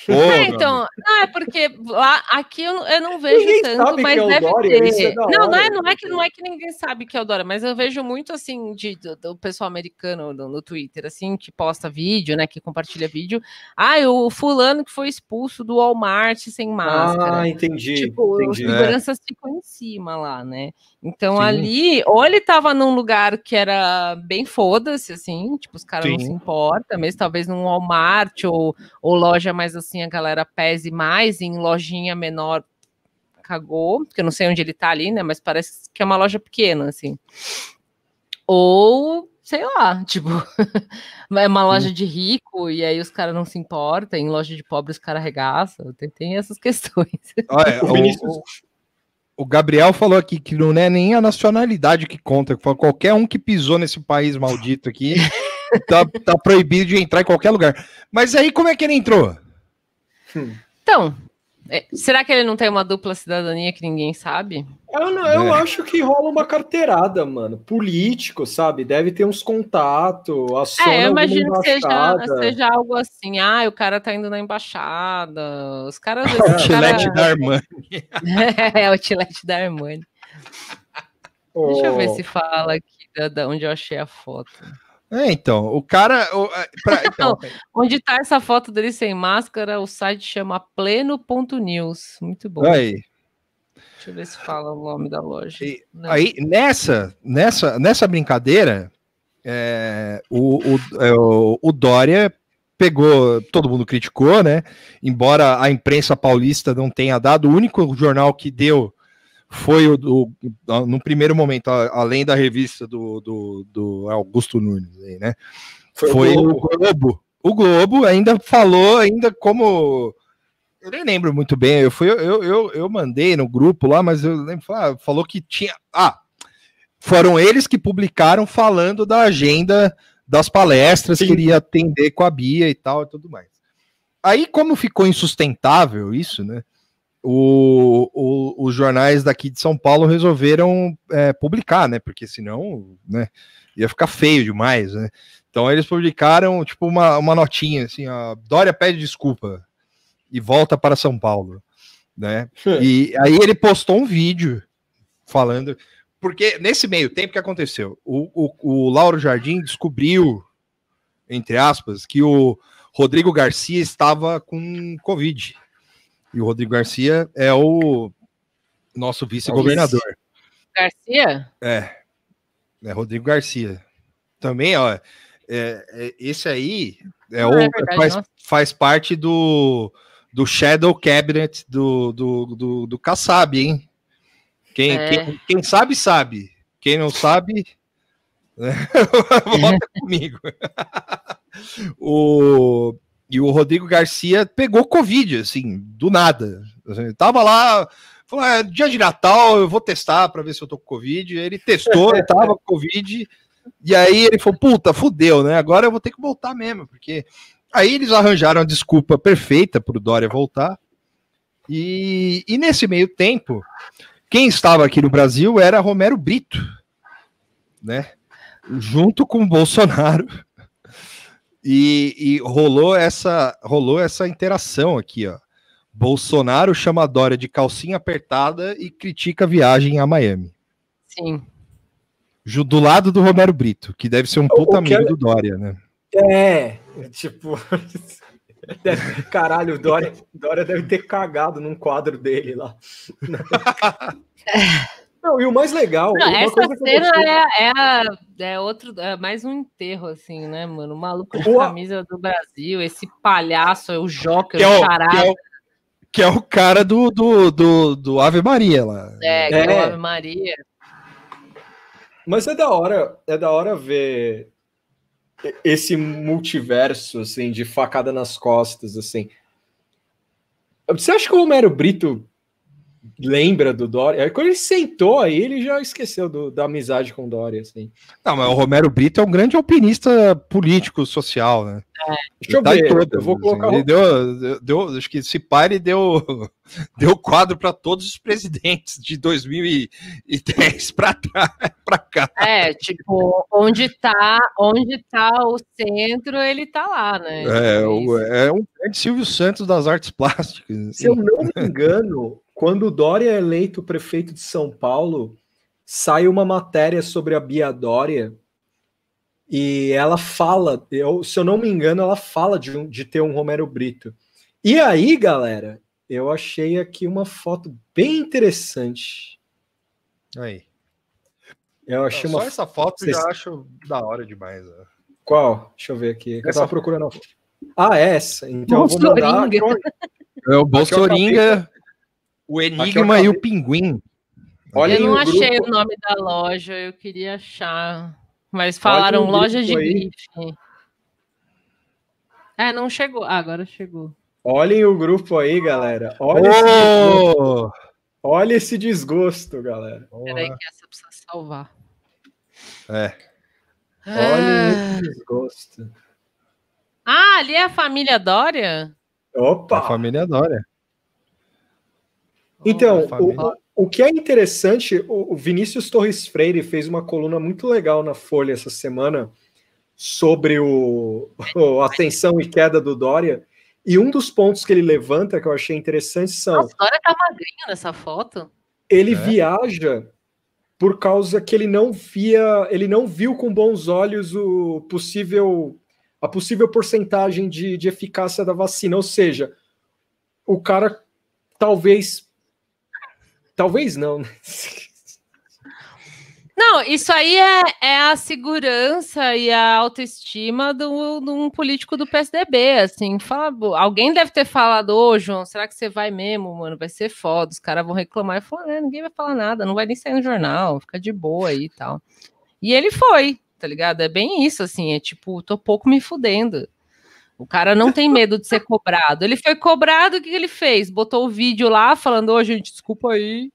É, então, não, é porque lá, aqui eu, não- eu não vejo Ninguém tanto, mas é deve Dória, é ter. da não, não é, não, é que, não é que ninguém sabe que é o Dória, mas eu vejo muito assim de, do, do pessoal americano no, no Twitter, assim, que posta vídeo, né? Que compartilha vídeo. Ah, o fulano que foi expulso do Walmart sem máscara. Ah, entendi. Tipo, os entendi. seguranças ficam em cima lá, né? Então Sim. ali, ou ele tava num lugar que era bem foda-se, assim, tipo, os caras não Sim. se importam, mesmo talvez num Walmart ou, ou loja mais assim, a galera pese mais, em lojinha menor cagou, porque eu não sei onde ele tá ali, né? Mas parece que é uma loja pequena, assim. Ou, sei lá, tipo, é uma loja de rico e aí os caras não se importam, em loja de pobre os caras arregaçam, tem, tem essas questões. Olha, O o, Vinícius- o- o Gabriel falou aqui que não é nem a nacionalidade que conta, que qualquer um que pisou nesse país maldito aqui tá, tá proibido de entrar em qualquer lugar. Mas aí como é que ele entrou? Então, é, será que ele não tem uma dupla cidadania que ninguém sabe? Eu, não- eu É. acho que rola uma carteirada, mano. Político, sabe? Deve ter uns contatos, aciona É, eu imagino que seja, seja algo assim. Ah, o cara tá indo na embaixada. Os caras. O esses Chilete cara- da Armani. é, o Tilete da Armani. Deixa eu ver Oh. se fala aqui da, da onde eu achei a foto. É, então, o cara. o- é, pra- então, Onde tá essa foto dele sem máscara? O site chama pleno.news. Muito bom. aí, Deixa eu ver se fala o nome da loja. E- aí nessa, nessa, nessa brincadeira, é, o, o, é, o, o Dória pegou, todo mundo criticou, né? Embora a imprensa paulista não tenha dado, o único jornal que deu foi o do, no primeiro momento, além da revista do, do, do Augusto Nunes, aí, né? Foi, foi o, Globo. o Globo. O Globo ainda falou, ainda como. Eu nem lembro muito bem, eu, fui, eu, eu, eu mandei no grupo lá, mas eu lembro, ah, falou que tinha. Ah, foram eles que publicaram falando da agenda das palestras Sim. que iria atender com a Bia e tal e tudo mais. Aí, como ficou insustentável isso, né? O, o, os jornais daqui de São Paulo resolveram é, publicar, né? Porque senão, né, ia ficar feio demais, né? Então eles publicaram tipo uma, uma notinha assim, a Dória pede desculpa e volta para São Paulo, né? e aí ele postou um vídeo falando porque nesse meio tempo que aconteceu, o, o, o Lauro Jardim descobriu, entre aspas, que o Rodrigo Garcia estava com Covid. E o Rodrigo Garcia é o nosso vice-governador. Garcia? É. É Rodrigo Garcia. Também, ó. É, é, esse aí é o, é verdade, faz, faz parte do, do Shadow Cabinet do, do, do, do Kassab, hein? Quem, é. quem, quem, sabe, sabe. Quem não sabe, né? volta comigo. o, e o Rodrigo Garcia pegou Covid, assim, do nada. Assim, tava lá, falou: é, dia de Natal, eu vou testar para ver se eu tô com Covid. Ele testou, tava com Covid. E aí ele falou: puta, fudeu, né? Agora eu vou ter que voltar mesmo, porque. Aí eles arranjaram a desculpa perfeita para o Dória voltar. E, e nesse meio tempo, quem estava aqui no Brasil era Romero Brito, né? Junto com o Bolsonaro. E, e, rolou essa rolou essa interação aqui, ó. Bolsonaro chama a Dória de calcinha apertada e critica a viagem a Miami. Sim. Do lado do Romero Brito, que deve ser um puta amigo é... do Dória, né? É, tipo, Caralho, o Dória, Dória deve ter cagado num quadro dele lá. Não, e o mais legal. Não, essa cena é, é, é, outro, é mais um enterro, assim, né, mano? O maluco de camisa do Brasil, esse palhaço, é o Joker, que é o, charada. Que é o, que é o cara do, do, do, do Ave Maria lá. É, que é. é o Ave Maria. Mas é da hora, é da hora ver esse multiverso, assim, de facada nas costas, assim. Você acha que o Romero Brito lembra do Dória? Aí quando ele sentou aí, ele já esqueceu do, da amizade com o Dória, assim. Não, mas o Romero Brito é um grande alpinista político, social, né? É. Deixa eu tá ver, todas, eu vou assim. colocar... Ele deu, deu, acho que esse pai ele deu, deu quadro para todos os presidentes de 2010 para cá. É, tipo, onde tá, onde tá o centro, ele tá lá, né? É, é, é um grande Silvio Santos das artes plásticas. Assim. Se eu não me engano, quando o Dória é eleito prefeito de São Paulo, sai uma matéria sobre a Bia Dória e ela fala, eu, se eu não me engano, ela fala de, um, de ter um Romero Brito. E aí, galera, eu achei aqui uma foto bem interessante. Aí. Eu achei Não, uma só essa foto eu já acho da hora demais. Ó. Qual? Deixa eu ver aqui. Eu tava procurando. Ah, é essa. Então eu vou mandar. É o Bolsoringa o Enigma e o Pinguim. Olha eu não achei grupo... o nome da loja, eu queria achar. Mas falaram loja de grife. É, não chegou. Ah, agora chegou. Olhem o grupo aí, galera. Olha, oh! esse, Olha esse desgosto, galera. Peraí que essa precisa salvar. É. Olha ah. esse desgosto. Ah, ali é a família Dória? Opa! A família Dória. Então, o, o que é interessante, o, Vinícius Torres Freire fez uma coluna muito legal na Folha essa semana sobre o, a ascensão e queda do Dória. E um dos pontos que ele levanta que eu achei interessante são. Nossa, o Dória tá magrinho nessa foto. Ele é. viaja por causa que ele não via, ele não viu com bons olhos o possível a possível porcentagem de, de eficácia da vacina. Ou seja, o cara talvez Talvez não. Né? Não, isso aí é, é a segurança e a autoestima de um político do PSDB, assim, fala, alguém deve ter falado, ô João, será que você vai mesmo, mano? Vai ser foda, os caras vão reclamar e falar, é, ninguém vai falar nada, não vai nem sair no jornal, fica de boa aí e tal. E ele foi, tá ligado? É bem isso, assim, é tipo, tô pouco me fudendo. O cara não tem medo de ser cobrado. Ele foi cobrado, o que ele fez? Botou o vídeo lá falando, ô gente, desculpa aí,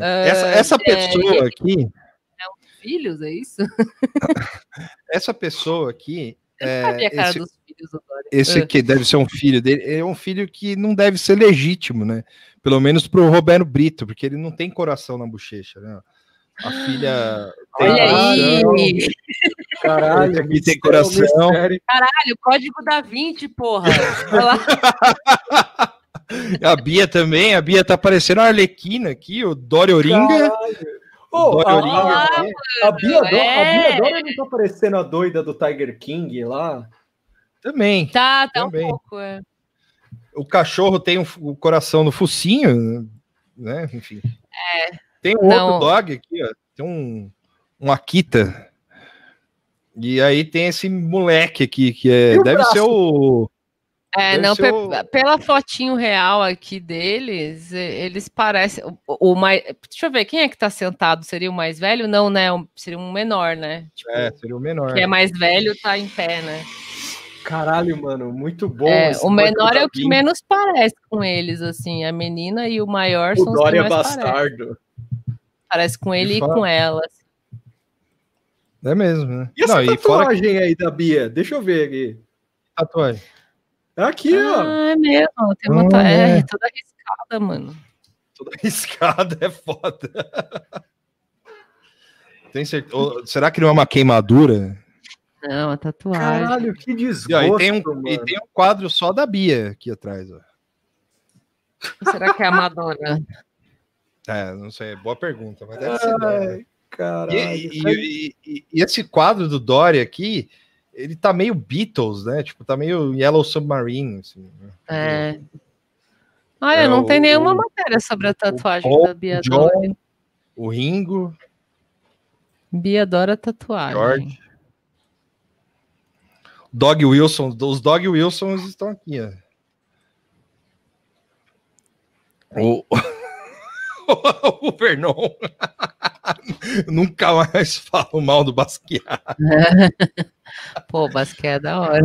Essa, essa é, pessoa aqui, filhos, é isso? essa pessoa aqui, é, Sabia a cara esse, dos filhos esse Ah. que deve ser um filho dele, é um filho que não deve ser legítimo, né? Pelo menos pro Roberto Brito, porque ele não tem coração na bochecha, né? A filha tem Olha coração, aí! Caralho, aqui tem coração. Caralho, código da 20, porra. Olha lá. A Bia também, a Bia tá parecendo a Arlequina aqui, o Dória Oringa. Caralho. Ô, Dória a, Oringa a, aqui. a Bia a é. Bia Dória não tá parecendo a doida do Tiger King lá? Também. Tá, tá Também. um pouco, é. O cachorro tem um, o coração no focinho, né? Enfim. É. Tem um Não. outro dog aqui, ó. Tem um, um Akita. E aí tem esse moleque aqui, que é. O Deve braço? ser o. É, Deve não, pe- o- pela fotinho real aqui deles, eles parecem. O, o mais. Deixa eu ver, quem é que tá sentado? Seria o mais velho? Não, né? Seria um menor, né? Tipo, É, seria o menor. quem é mais velho tá em pé, né? Caralho, mano, muito bom. É, o menor é o que menos parece com eles, assim. A menina e o maior O são os que Dória mais parecem. Parece com ele e fato. com ela. assim. É mesmo, né? E essa Não, e fora que tatuagem aí da Bia? Deixa eu ver aqui. tatuagem. Aqui, ó. Ah, é mesmo. Tem uma Ah, ta- é, é. toda arriscada, mano. Toda riscada é foda. Tem certeza? ou Será que não é uma queimadura? Não, a tatuagem. Caralho, que E, desgosto, ó, e tem um, mano. e tem um quadro só da Bia aqui atrás. Ó. Será que é a Madonna? É, não sei, boa pergunta, mas deve ser. Ai, né? caralho. E, e- e- e- e esse quadro do Dory aqui, ele tá meio Beatles, né? Tipo, tá meio Yellow Submarine, assim. né? É. Olha, É, não tem o- nenhuma matéria sobre a tatuagem Paul, da Bia John, Dora. O Ringo, Bia adora tatuagem. George. Dog Wilson, os Dog Wilsons estão aqui, ó. O, o Vernon nunca mais falo mal do Basquiat. Pô, Basquete é da hora.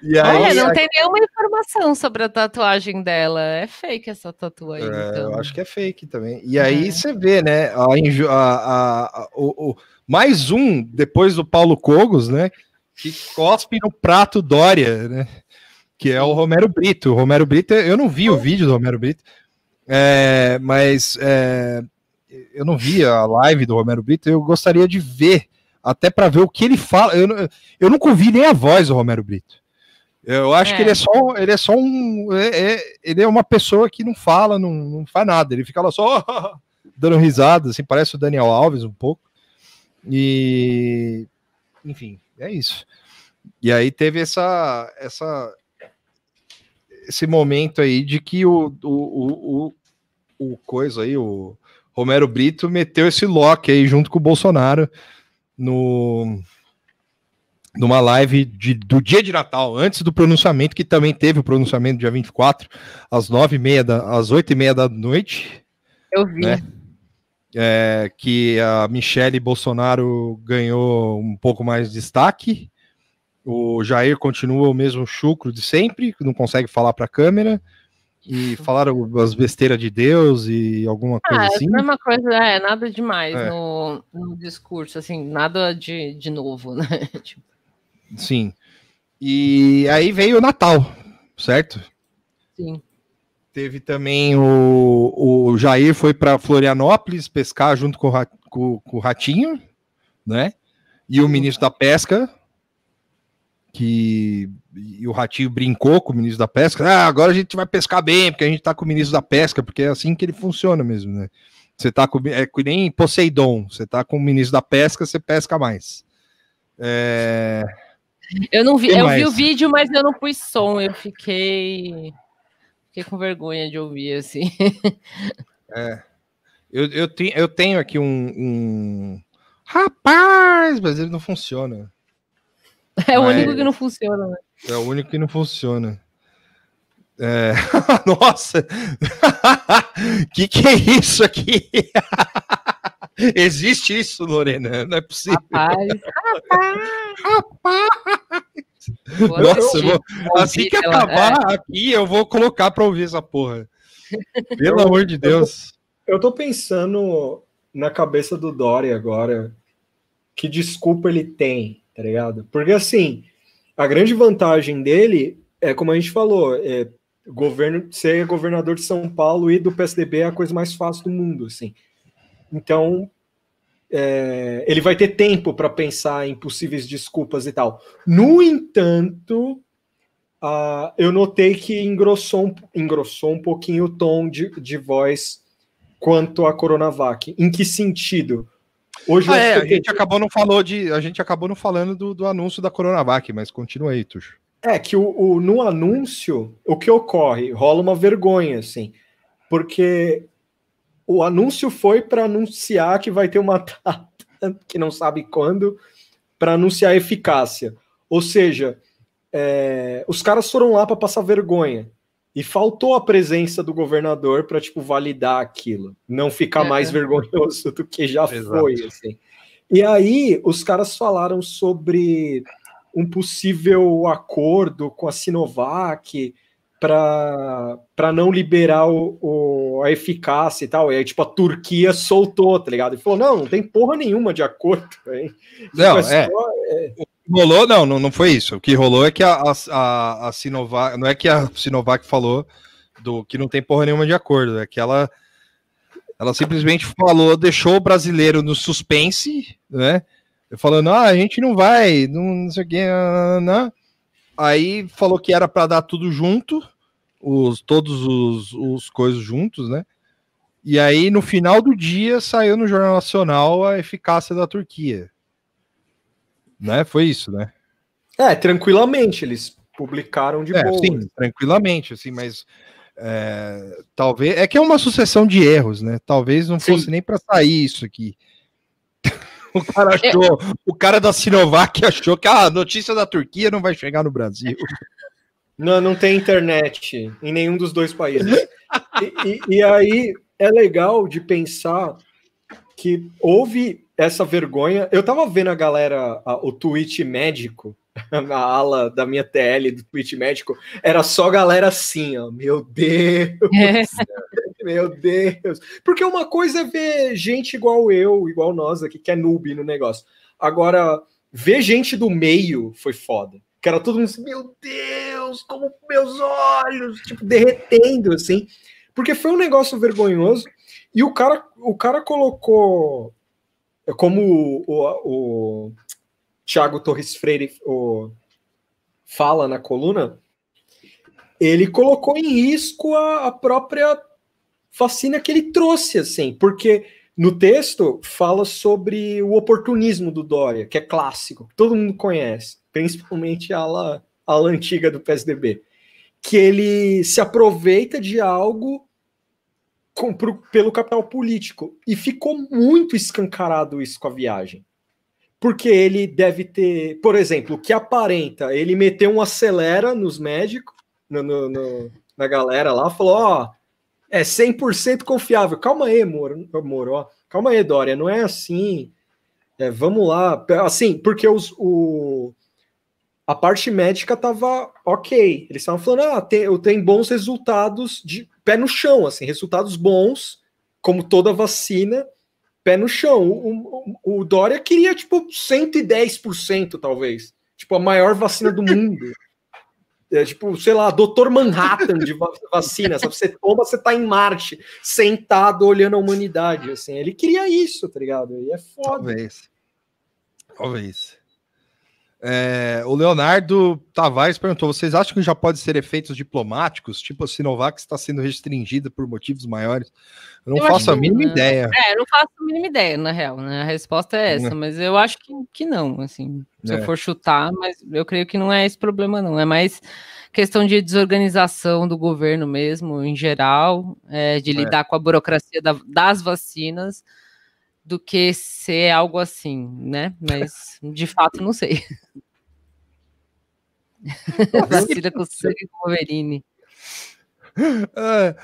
E aí, Olha, não tem nenhuma informação sobre a tatuagem dela. É fake essa tatuagem, É, então. Eu acho que é fake também. E aí É. você vê, né? A, a- a- a- o, o- mais um depois do Paulo Cogos, né? Que cospe no prato Dória, né? Que é o Romero Brito. O Romero Brito, eu não vi o vídeo do Romero Brito, é, mas é, eu não vi a live do Romero Brito. Eu gostaria de ver, até para ver o que ele fala. Eu, eu nunca ouvi nem a voz do Romero Brito. Eu acho É. que ele é só, ele é só um, é- é- ele é uma pessoa que não fala, não, não faz nada. Ele fica lá só dando risada, assim, parece o Daniel Alves um pouco. E, enfim, é isso. E aí teve essa, essa, esse momento aí de que o, o, o, o, o coisa aí, o Romero Brito meteu esse lock aí junto com o Bolsonaro no numa live de, do dia de Natal, antes do pronunciamento, que também teve o pronunciamento dia 24, às nove e meia da, às oito e meia da noite, Eu vi. né? É, que a Michele Bolsonaro ganhou um pouco mais de destaque. O Jair continua o mesmo chucro de sempre, não consegue falar para a câmera. E falaram as besteiras de Deus e alguma coisa Ah, é assim. a mesma coisa, é, nada demais É. no, no discurso, assim, nada de, de novo, né? Tipo, Sim. E aí veio o Natal, certo? sim. Teve também o, o Jair foi para Florianópolis pescar junto com o, com- com o Ratinho, né? E o ministro da Pesca, que e o Ratinho brincou com o ministro da Pesca. Ah, agora a gente vai pescar bem, porque a gente tá com o ministro da Pesca, porque é assim que ele funciona mesmo, né? Você tá com é que nem Poseidon, você tá com o ministro da Pesca, você pesca mais. É, Eu não vi, eu vi mais? o vídeo, mas eu não pus som, eu fiquei. Fiquei com vergonha de ouvir, assim. É. Eu, eu, tenho, eu tenho aqui um, um- Rapaz, mas ele não funciona. É o Mas- único que não funciona, né? É o único que não funciona. É... Nossa! que que é isso aqui? Existe isso, Lorena? Não é possível. Rapaz, Boa Nossa, eu noite. vou- assim que acabar aqui, eu vou colocar pra ouvir essa porra. Pelo amor de Deus. Eu tô pensando na cabeça do Dória agora, que desculpa ele tem, tá ligado? Porque assim, a grande vantagem dele é, como a gente falou, é, governo, ser governador de São Paulo e do PSDB é a coisa mais fácil do mundo, assim. Então, é, ele vai ter tempo para pensar em possíveis desculpas e tal. No entanto, ah, eu notei que engrossou, engrossou um pouquinho o tom de, de voz quanto à Coronavac. Em que sentido? Hoje Ah, é, a gente acabou não falou de, a gente acabou não falando do, do anúncio da Coronavac, mas continua aí, Tuxo. É que o, o- no anúncio, o que ocorre? Rola uma vergonha, assim, porque o anúncio foi para anunciar que vai ter uma data, que não sabe quando, para anunciar a eficácia. Ou seja, é, os caras foram lá para passar vergonha. E faltou a presença do governador para tipo validar aquilo, não ficar É. mais vergonhoso do que já Exato. foi, assim. E aí os caras falaram sobre um possível acordo com a Sinovac para não liberar o, o- a eficácia e tal. E aí, tipo, a Turquia soltou, tá ligado? E falou: não, não tem porra nenhuma de acordo. Hein? Não, Tipo, é. só- Rolou, não, não, não foi isso. O que rolou é que a, a, a, Sinovac, não é que a Sinovac falou do que não tem porra nenhuma de acordo, é que ela, ela simplesmente falou, deixou o brasileiro no suspense, né? Falando, ah, a gente não vai, não, não sei o que, não. Aí falou que era para dar tudo junto, os, todos os, os coisas juntos, né? E aí, no final do dia, saiu no Jornal Nacional a eficácia da Turquia. Né? Foi isso, né? É, tranquilamente, eles publicaram de É, boa. sim, tranquilamente, assim, mas é, talvez é que é uma sucessão de erros, né? Talvez não Sim. fosse nem para sair isso aqui. o cara achou, o cara da Sinovac achou que "Ah, a notícia da Turquia não vai chegar no Brasil. Não, não tem internet em nenhum dos dois países. E, e- e aí é legal de pensar que houve essa vergonha. Eu tava vendo a galera, a- o tweet médico, na ala da minha TL do tweet médico, era só galera assim, ó. Meu Deus, meu Deus. Porque uma coisa é ver gente igual eu, igual nós aqui, que é noob no negócio. Agora, ver gente do meio foi foda. Que era todo mundo assim, meu Deus, como meus olhos, tipo, derretendo, assim. Porque foi um negócio vergonhoso. E o cara, o cara colocou, como o, o, o Thiago Torres Freire o, fala na coluna, ele colocou em risco a, a própria vacina que ele trouxe, assim, porque no texto fala sobre o oportunismo do Dória, que é clássico, todo mundo conhece, principalmente a ala, a ala antiga do PSDB, que ele se aproveita de algo pelo capital político. E ficou muito escancarado isso com a viagem. Porque ele deve ter, por exemplo, o que aparenta, ele meteu um acelera nos médicos, no- no- no- na galera lá, falou: Ó, é 100% confiável. Calma aí, Moro, Moro ó. calma aí, Dória, não é assim. É, vamos lá. Assim, porque os, o, a parte médica tava ok. Eles estavam falando, ah, tem, eu tenho bons resultados de pé no chão, assim, resultados bons, como toda vacina, pé no chão. O, o, o Dória queria, tipo, 110%, talvez. Tipo, a maior vacina do mundo. É, tipo, sei lá, Dr. Manhattan de va- vacina. sabe? Você toma, você tá em Marte, sentado olhando a humanidade. Assim. Ele queria isso, tá ligado? E é foda. Talvez. Talvez. É, o Leonardo Tavares perguntou: vocês acham que já pode ser efeitos diplomáticos? Tipo, a Sinovac está sendo restringida por motivos maiores? Eu não Eu faço a mínima não. ideia. É, eu não faço a mínima ideia, na real, né? A resposta é essa, É. mas eu acho que, que não, assim. Se É. eu for chutar, mas eu creio que não é esse problema, não. É mais questão de desorganização do governo mesmo, em geral, é, de lidar com a burocracia da- das vacinas, do que ser algo assim, né? Mas, de fato, não sei. Vacina com sangue Wolverine. É,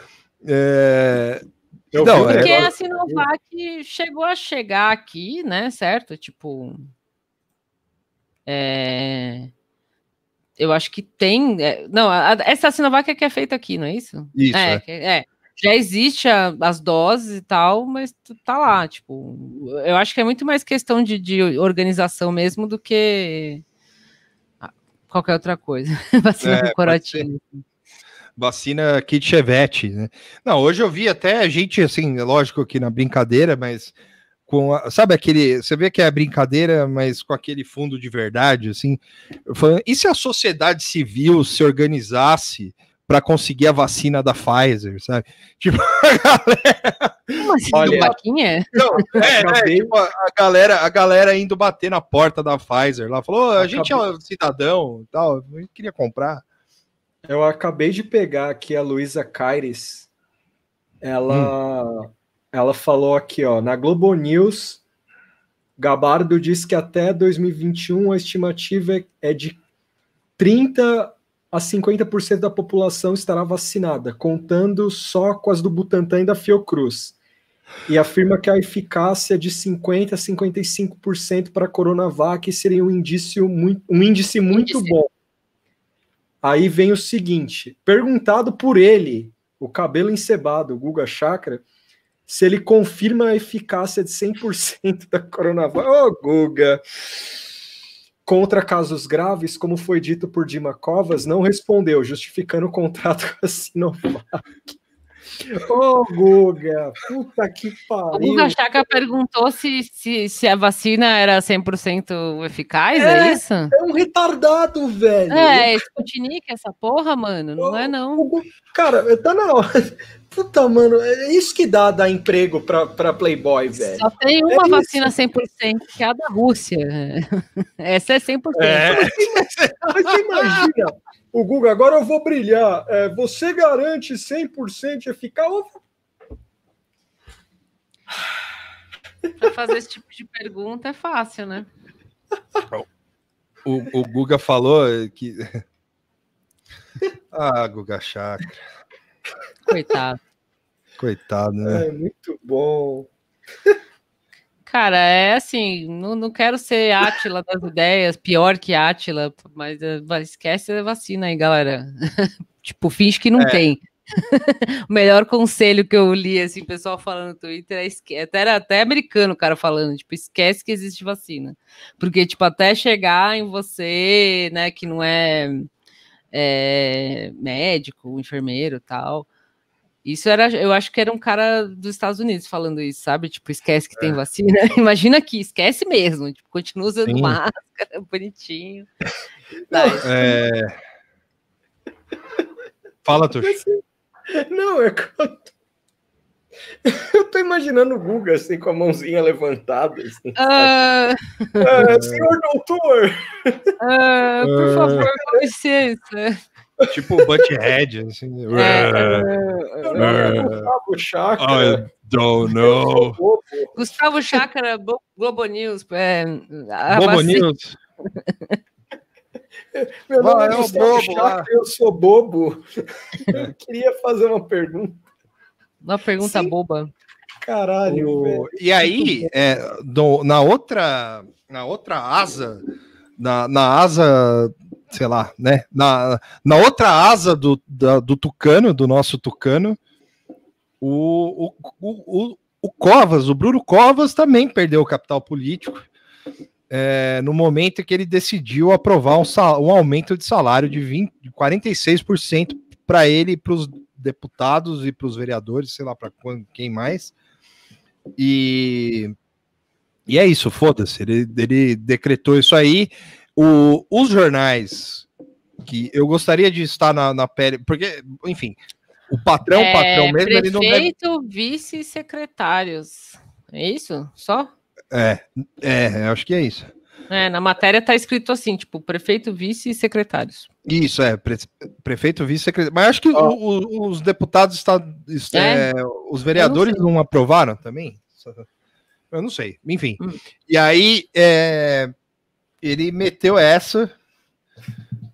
é, Não, um Porque negócio- a Sinovac chegou a chegar aqui, né? Certo? Tipo. é, Eu acho que tem. é, Não, essa Sinovac é que é feita aqui, não é isso? Isso, é. é. É. Já existe a- as doses e tal, mas tá lá, tipo. Eu acho que é muito mais questão de, de organização mesmo do que qualquer outra coisa. Vacina É, vacina kit Chevette, né? Não, hoje eu vi até gente, assim, lógico que na brincadeira, mas com, a- sabe aquele, você vê que é brincadeira, mas com aquele fundo de verdade, assim, falando, e se a sociedade civil se organizasse para conseguir a vacina da Pfizer, sabe? Tipo, a galera, Como assim, Olha, vaquinha? não, é, é, tipo, a galera, a galera indo bater na porta da Pfizer lá, falou, "Ô, a gente é um cidadão, tal, eu queria comprar. Eu acabei de pegar aqui a Luísa Caires. Ela, ela falou aqui, ó, na Globo News, Gabardo diz que até 2021 a estimativa é- é de 30 a 50% da população estará vacinada, contando só com as do Butantan e da Fiocruz. E afirma que a eficácia de 50 a 55% para a Coronavac seria um indício muito, um índice muito Índice. bom. Aí vem o seguinte: perguntado por ele, o cabelo encebado, o Guga Chakra, se ele confirma a eficácia de 100% da Coronavac. Ô, Guga! Contra casos graves, como foi dito por Dima Covas, não respondeu, justificando o contrato com a Sinovac. Ô, Guga! Puta que O pariu! Guga Chaka perguntou se, se, se a vacina era 100% eficaz, é, É. isso? É um retardado, velho! É, é Sputnik essa porra, mano? Não é não. O Cara, tá na hora. Puta, mano, é isso que dá dar emprego pra, pra Playboy, velho. Só tem É uma isso. vacina 100%, que é a da Rússia. Essa é 100%. Mas você imagina, o Google, agora eu vou brilhar. É, você garante 100% eficaz? Pra fazer esse tipo de pergunta é fácil, né? O, o Guga falou que. ah, Guga Chakra, Coitado. coitado, né? É muito bom. Cara, é assim, não, não quero ser Átila das ideias, pior que Átila, mas eh, esquece a vacina aí, galera. tipo, finge que não É. tem. o melhor conselho que eu li, assim, pessoal falando no Twitter, é esque... até era até americano o cara falando, tipo, esquece que existe vacina. Porque, tipo, até chegar em você, né, que não é, é médico, enfermeiro tal. Isso era, eu acho que era um cara dos Estados Unidos falando isso, sabe? Tipo, esquece que tem vacina. Imagina aqui, esquece mesmo. Tipo, continua usando Sim. máscara, bonitinho. Tá, É... Fala, Tuxo. Não, é que eu tô... eu tô imaginando o Guga assim com a mãozinha levantada. Assim, Ah, "Ah, senhor doutor! ah, por favor, com licença. Tipo Butthead, assim. É. Meu nome é Gustavo Chakra. I don't know. Gustavo Chácara, Bo- Globo News. É, vacina- News. Meu nome Ah, é é o Gustavo bobo Chakra, eu sou bobo. Eu queria fazer uma pergunta. Uma pergunta Sim. boba. Caralho, O-. E aí, é, do- na outra, na outra asa, na, na asa, sei lá, né? Na, na outra asa do, da- do Tucano, do nosso Tucano, o, o, o, o, o Covas, o Bruno Covas também perdeu o capital político. é, no momento em que ele decidiu aprovar um, sal- um aumento de salário de 20, de 46% para ele e para os deputados e para os vereadores, sei lá para quem mais. E, e é isso, foda-se. Ele, ele decretou isso aí. O, os jornais que eu gostaria de estar na, na pele, porque, enfim, o patrão, É, patrão mesmo, ele não prefeito, vice e secretários. É isso? Só? É, é, acho que é isso. É, na matéria tá escrito assim, tipo, prefeito, vice e secretários. Isso, é, pre- prefeito, vice-secretário. Mas acho que o- o- os deputados, está, est- É? é, os vereadores não, aprovaram também? Eu não sei, enfim. E aí, é, ele meteu essa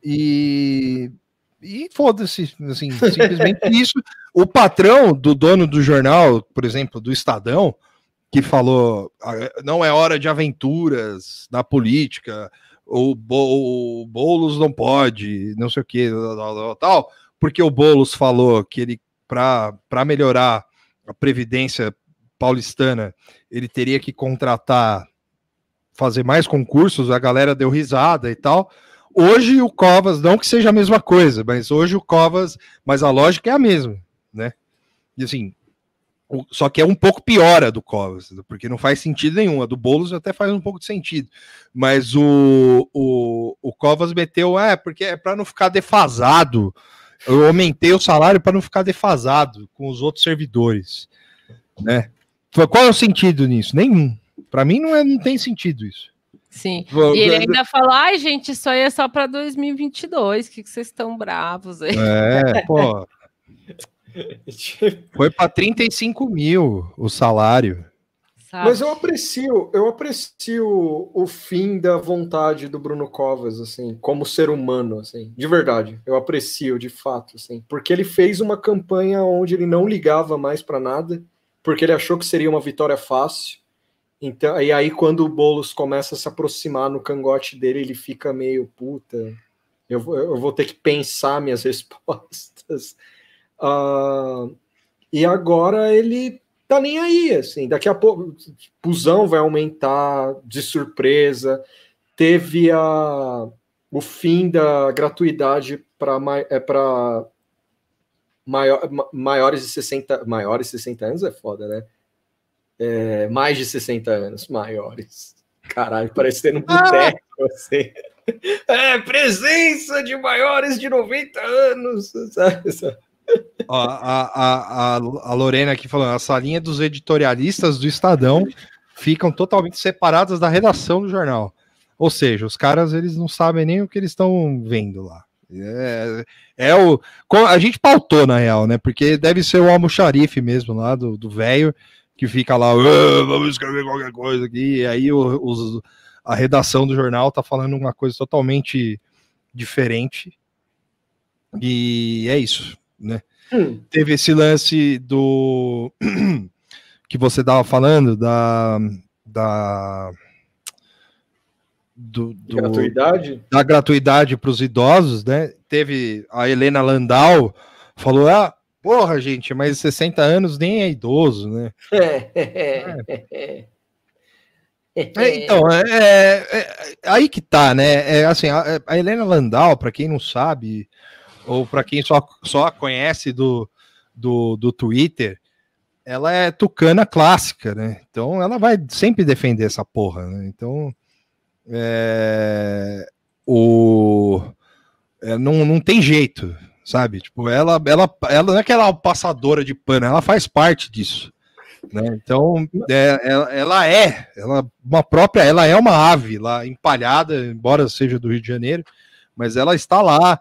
e, e foda-se, assim, simplesmente isso. O patrão do dono do jornal, por exemplo, do Estadão, que falou "Ah, não é hora de aventuras na política, o, Bo- o Boulos não pode, não sei o que, tal, porque o Boulos falou que ele, para melhorar a previdência paulistana, ele teria que contratar, fazer mais concursos, a galera deu risada e tal. Hoje o Covas, não que seja a mesma coisa, mas hoje o Covas, mas a lógica é a mesma, né? E assim, só que é um pouco pior a do Covas, porque não faz sentido nenhum. A do Boulos até faz um pouco de sentido. Mas o, o, o Covas meteu, é, porque é para não ficar defasado. Eu aumentei o salário para não ficar defasado com os outros servidores. Né? Qual é o sentido nisso? Nenhum. Para mim não, é, não tem sentido isso. Sim. Vou- E ele ainda falou: ai, gente, isso aí é só para 2022. O que, que vocês estão bravos aí? É, pô. Foi para 35 mil o salário. Mas eu aprecio, eu aprecio o fim da vontade do Bruno Covas, assim, como ser humano, assim, de verdade. Eu aprecio, de fato, assim, porque ele fez uma campanha onde ele não ligava mais para nada, porque ele achou que seria uma vitória fácil. Então, e aí quando o Boulos começa a se aproximar no cangote dele, ele fica meio puta. Eu, vou- eu vou ter que pensar minhas respostas. Ah, e agora ele tá nem aí, assim. Daqui a pouco, pusão vai aumentar de surpresa. Teve a, o fim da gratuidade para é, para maior, ma- maiores de 60 maiores de 60 anos é foda, né? É, mais de 60 anos, maiores. Caralho, parecendo um boteco, assim. É, presença de maiores de 90 anos, sabe? Ó, a, a, a, Lorena aqui falando, a salinha dos editorialistas do Estadão ficam totalmente separadas da redação do jornal. Ou seja, os caras eles não sabem nem o que eles estão vendo lá. É, é o. A gente pautou, na real, né? Porque deve ser o almoxarife mesmo lá do do velho, que fica lá, "Ah, vamos escrever qualquer coisa aqui. E aí o- os- a redação do jornal tá falando uma coisa totalmente diferente. E é isso, né? Hum. Teve esse lance do que você tava falando da da do, do- Gratuidade? da gratuidade para os idosos, né? Teve a Helena Landau falou: "Ah, porra, gente, mas 60 anos nem é idoso, né?" É. É, então, é, é- é- aí que tá, né? É, assim, a, a Helena Landau, para quem não sabe, ou para quem só, só a conhece do, do, do Twitter, ela é tucana clássica, né? Então ela vai sempre defender essa porra, né? Então, é, o, é, não, não tem jeito, sabe? Tipo, ela, ela, ela não é aquela passadora de pano, ela faz parte disso. Né? Então, é, ela, ela é, ela uma própria, ela é uma ave lá empalhada, embora seja do Rio de Janeiro, mas ela está lá,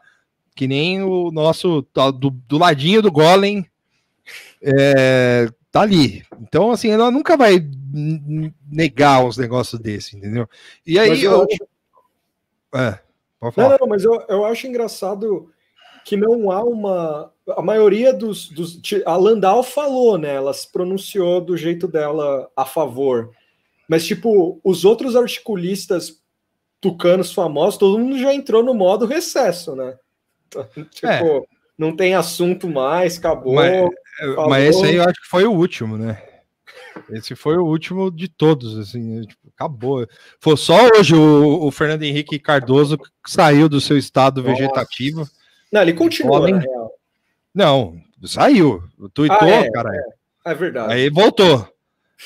que nem o nosso tá do, do ladinho do Golem, é, tá ali. Então, assim, ela nunca vai negar uns negócios desse, entendeu? E aí, Mas eu eu, acho- é, pode Não, falar. não, mas eu, eu acho engraçado que não há uma. A maioria dos. dos a Landau falou, né? Ela se pronunciou do jeito dela a favor. Mas, tipo, os outros articulistas tucanos famosos, todo mundo já entrou no modo recesso, né? tipo, É. não tem assunto mais, acabou. Mas, falou. mas esse aí eu acho que foi o último, né? Esse foi o último de todos, assim, né? Tipo, acabou. Foi só hoje o, o Fernando Henrique Cardoso que saiu do seu estado Nossa. vegetativo. Não, ele continua. Não, saiu. Tuitou, Ah, é, cara. É verdade. Aí voltou.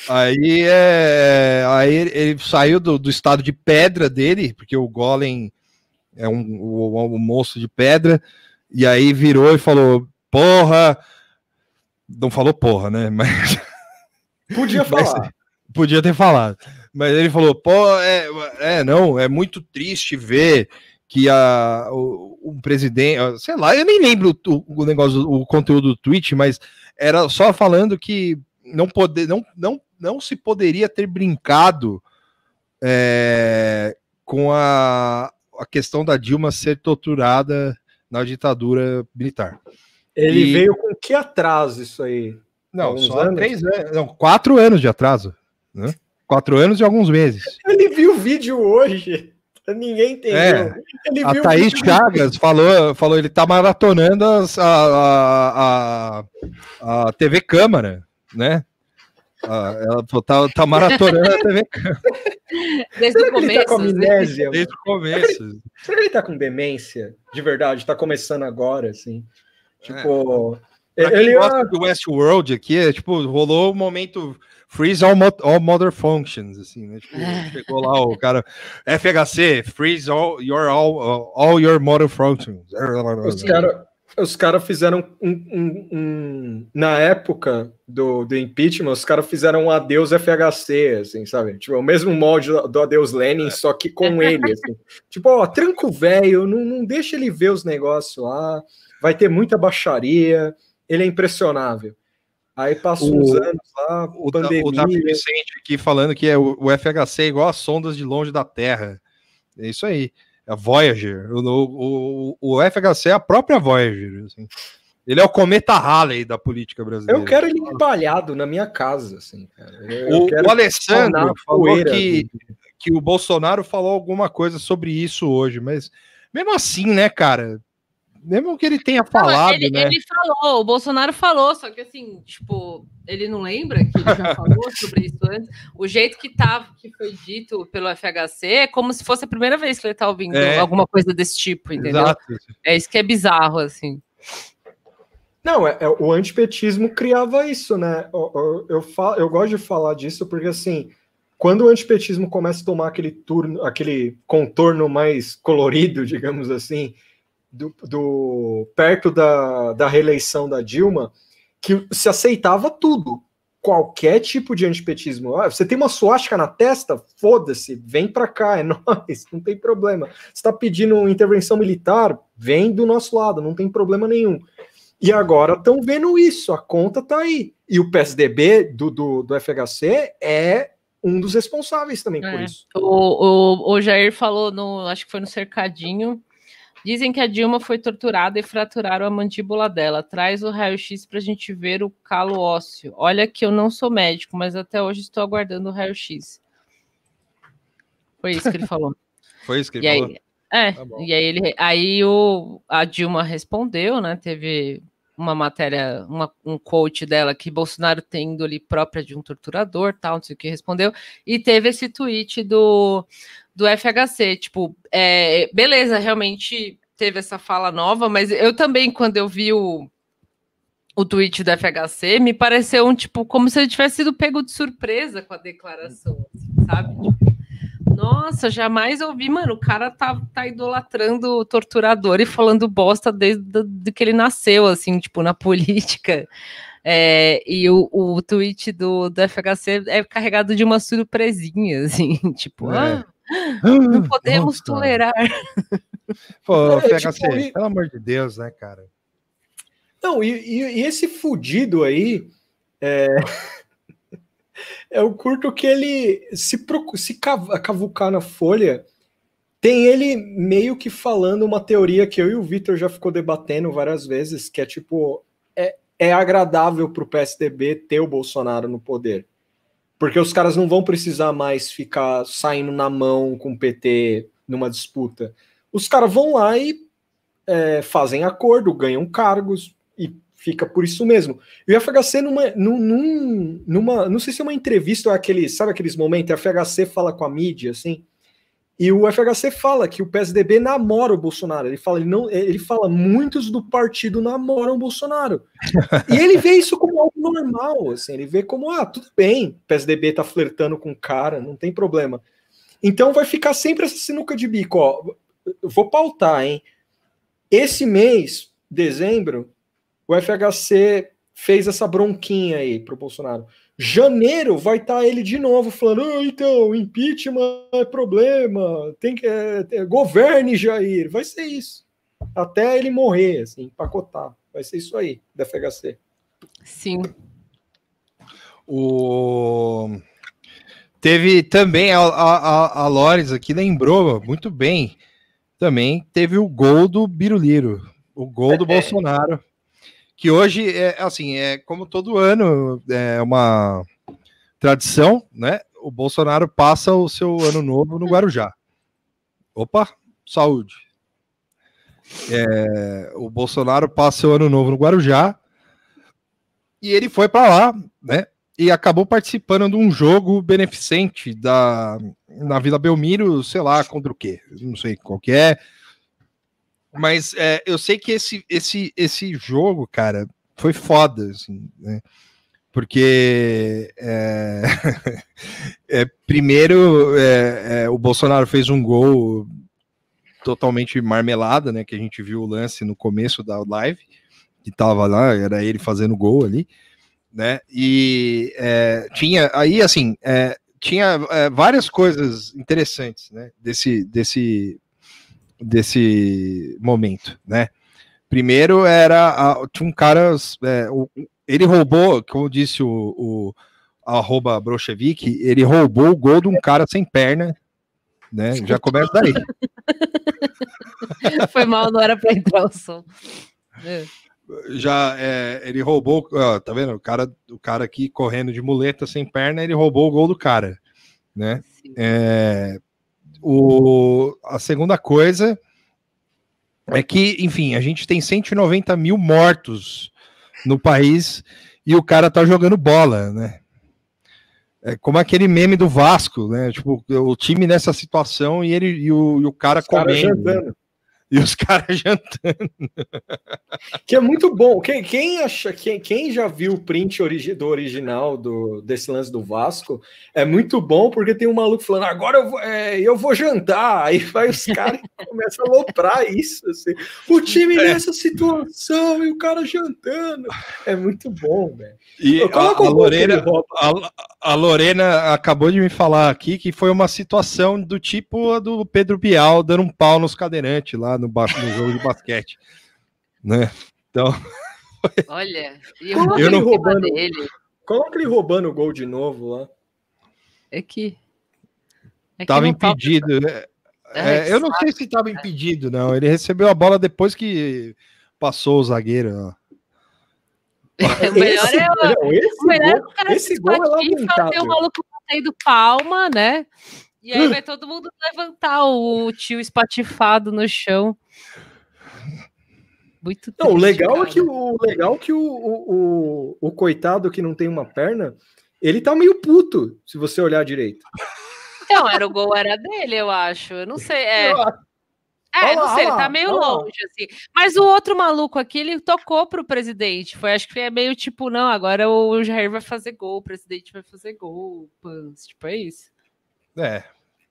Aí, é, aí ele, ele saiu do, do estado de pedra dele, porque o Golem é um, o, o monstro de pedra, e aí virou e falou: Porra. Não falou porra, né? Mas. Podia Mas- falar. podia ter falado. Mas ele falou: Pô, é, é, não, é muito triste ver que a, o, um presidente, sei lá, eu nem lembro o, o negócio, o conteúdo do tweet, mas era só falando que não, poder, não, não, não se poderia ter brincado é, com a, a questão da Dilma ser torturada na ditadura militar. Ele E- veio com que atraso isso aí? Não, só anos? três anos, não, quatro anos de atraso, né? Quatro anos e alguns meses. Ele viu o vídeo hoje. Ninguém entendeu. É, Ele A Thaís Chagas falou, falou, ele tá maratonando as- a, a, a, a TV Câmara, né? Ah, ela tá, tá maratonando a TV Câmara Desde Será o que ele tá com começo. né? amnésia? desde o começo. Será que ele tá com demência? De verdade, tá começando agora, assim. Tipo. Pra quem ele gosta do Westworld aqui, é, tipo, rolou o momento freeze all, mo- all mother functions, assim, né? Tipo, chegou lá o cara, FHC, freeze all your, all, all your mother functions. Os caras os cara fizeram um, um- um- Na época do, do impeachment, os caras fizeram um adeus FHC, assim, sabe? Tipo, o mesmo molde do, adeus Lenin, só que com ele, assim. Tipo, ó, tranca o velho, não, não deixa ele ver os negócios lá, vai ter muita baixaria, ele é impressionável. Aí passa O- uns anos lá, o, pandemia. o Davi Vicente aqui falando que é o, o FHC é igual as sondas de longe da Terra. É isso aí. É a Voyager. O, o, o, FHC é a própria Voyager. assim. Ele é o cometa Halley da política brasileira. Eu quero ele empalhado na minha casa, assim, O, o Alessandro falou que, que o Bolsonaro falou alguma coisa sobre isso hoje, mas mesmo assim, né, cara? Mesmo que ele tenha Não, falado, ele, né? ele falou, o Bolsonaro falou, só que assim, tipo, ele não lembra que ele já falou sobre isso antes. O jeito que tava, que foi dito pelo FHC é como se fosse a primeira vez que ele tá ouvindo É. alguma coisa desse tipo, entendeu? Exato. É isso que é bizarro, assim. Não, é, é- o antipetismo criava isso, né? Eu, eu, eu, fa- eu gosto de falar disso porque, assim, quando o antipetismo começa a tomar aquele turno, aquele contorno mais colorido, digamos assim, do, do- perto da, da reeleição da Dilma, que se aceitava tudo. Qualquer tipo de antipetismo. Ah, você tem uma suástica na testa? Foda-se, vem pra cá, é nóis, não tem problema. Você tá pedindo intervenção militar? Vem do nosso lado, não tem problema nenhum. E agora estão vendo isso, a conta tá aí. E o PSDB do, do, do FHC é um dos responsáveis também por É. isso. O, o, o Jair falou, no, acho que foi no Cercadinho, dizem que a Dilma foi torturada e fraturaram a mandíbula dela. Traz o raio-x pra gente ver o calo ósseo. Olha que eu não sou médico, mas até hoje estou aguardando o raio-x. Foi isso que ele falou. Foi isso que ele E falou? aí, é, Tá e aí, ele, aí o, a Dilma respondeu, né? Teve uma matéria, uma, um quote dela que Bolsonaro tem índole própria de um torturador, tal, não sei o que respondeu, e teve esse tweet do, do FHC, tipo, é, beleza, realmente teve essa fala nova, mas eu também, quando eu vi o, o tweet do FHC, me pareceu um tipo, como se ele tivesse sido pego de surpresa com a declaração, assim, sabe? Tipo, nossa, jamais ouvi, mano. O cara tá, tá idolatrando o torturador e falando bosta desde do- de que ele nasceu, assim, tipo, na política. É, e o, o tweet do, do FHC é carregado de uma surpresinha, assim, tipo, É. ah, não podemos Nossa. tolerar. Pô, É, FHC, tipo, e- pelo amor de Deus, né, cara? Não, e, e- e esse fudido aí é, é o curto que ele se, procu- se cav- cavucar na folha. Tem ele meio que falando uma teoria que eu e o Vitor já ficou debatendo várias vezes, que é tipo, é, é agradável pro PSDB ter o Bolsonaro no poder. Porque os caras não vão precisar mais ficar saindo na mão com o PT numa disputa. Os caras vão lá e é, fazem acordo, ganham cargos e fica por isso mesmo. E o FHC numa, num, num- numa, não sei se é uma entrevista ou é aquele, sabe aqueles momentos, a FHC fala com a mídia, assim, e o FHC fala que o PSDB namora o Bolsonaro. Ele fala, ele não, ele fala, muitos do partido namoram o Bolsonaro. e ele vê isso como algo normal, assim, ele vê como, ah, tudo bem, o PSDB tá flertando com o cara, não tem problema. Então vai ficar sempre essa sinuca de bico, ó. Vou pautar, hein? Esse mês, dezembro, o FHC fez essa bronquinha aí pro Bolsonaro. Janeiro vai estar ele de novo falando: ah, então, impeachment é problema, tem que. É, é, governe Jair. Vai ser isso. Até ele morrer, assim, empacotar. Vai ser isso aí, da FHC. Sim. O... Teve também, a, a, a Lores aqui lembrou muito bem, também teve o gol do Biruliro, o gol do Bolsonaro, que hoje é assim, é como todo ano, é uma tradição, né? O Bolsonaro passa o seu ano novo no Guarujá. Opa, saúde. É, o Bolsonaro passa o ano novo no Guarujá e ele foi para lá, né? e acabou participando de um jogo beneficente da, na Vila Belmiro, sei lá, contra o quê? Não sei qual que é. Mas é, eu sei que esse, esse, esse jogo, cara, foi foda, assim, né? Porque é, é, primeiro é, é, o Bolsonaro fez um gol totalmente marmelada, né? Que a gente viu o lance no começo da live, que tava lá, era ele fazendo gol ali né? E é, tinha aí assim tinha é, várias coisas interessantes, né? Desse desse desse momento, né? Primeiro era a, tinha um cara é, o, ele roubou, como disse o, o arroba Brochevik, ele roubou o gol de um cara sem perna, né? Já começa daí. Foi mal, não era para entrar o som. É já é, ele roubou, ó, tá vendo? O cara, o cara aqui correndo de muleta sem perna, ele roubou o gol do cara, né? É, o, a segunda coisa é que, enfim, a gente tem 190 mil mortos no país e o cara tá jogando bola, né? É como aquele meme do Vasco, né? Tipo, o time nessa situação e ele e o, e o cara Os comendo. Cara e os caras jantando. Que é muito bom. Quem, quem acha, quem, quem já viu o print origi, do original do, desse lance do Vasco é muito bom porque tem um maluco falando agora eu vou, é, eu vou jantar. Aí vai os caras e começam a loprar isso. Assim. O time é. nessa situação e o cara jantando. É muito bom, velho. E a, a, Lorena, a, a, Lorena acabou de me falar aqui que foi uma situação do tipo do Pedro Bial dando um pau nos cadeirantes lá no, no jogo de basquete. Né? Então. Olha, coloca eu não roubando ele. Coloca ele roubando o gol de novo lá. É que. É tava impedido. Né? É, eu não sei se estava impedido, não. Ele recebeu a bola depois que passou o zagueiro. Ó. É, o melhor esse, é o, esse o melhor gol, é o cara esse gol é ter o maluco batendo palma, né? E aí vai todo mundo levantar o tio espatifado no chão. Muito triste, Não, o legal cara. é que o legal é que o, o, o, o, coitado que não tem uma perna, ele tá meio puto, se você olhar direito. Então, era o gol era dele, eu acho. Eu não sei, é. É, olá, não sei, ele tá meio longe, assim. Mas o outro maluco aqui, ele tocou pro presidente. Foi, acho que é meio tipo, não, agora o Jair vai fazer gol, o presidente vai fazer gol. Pans, tipo, é isso. É,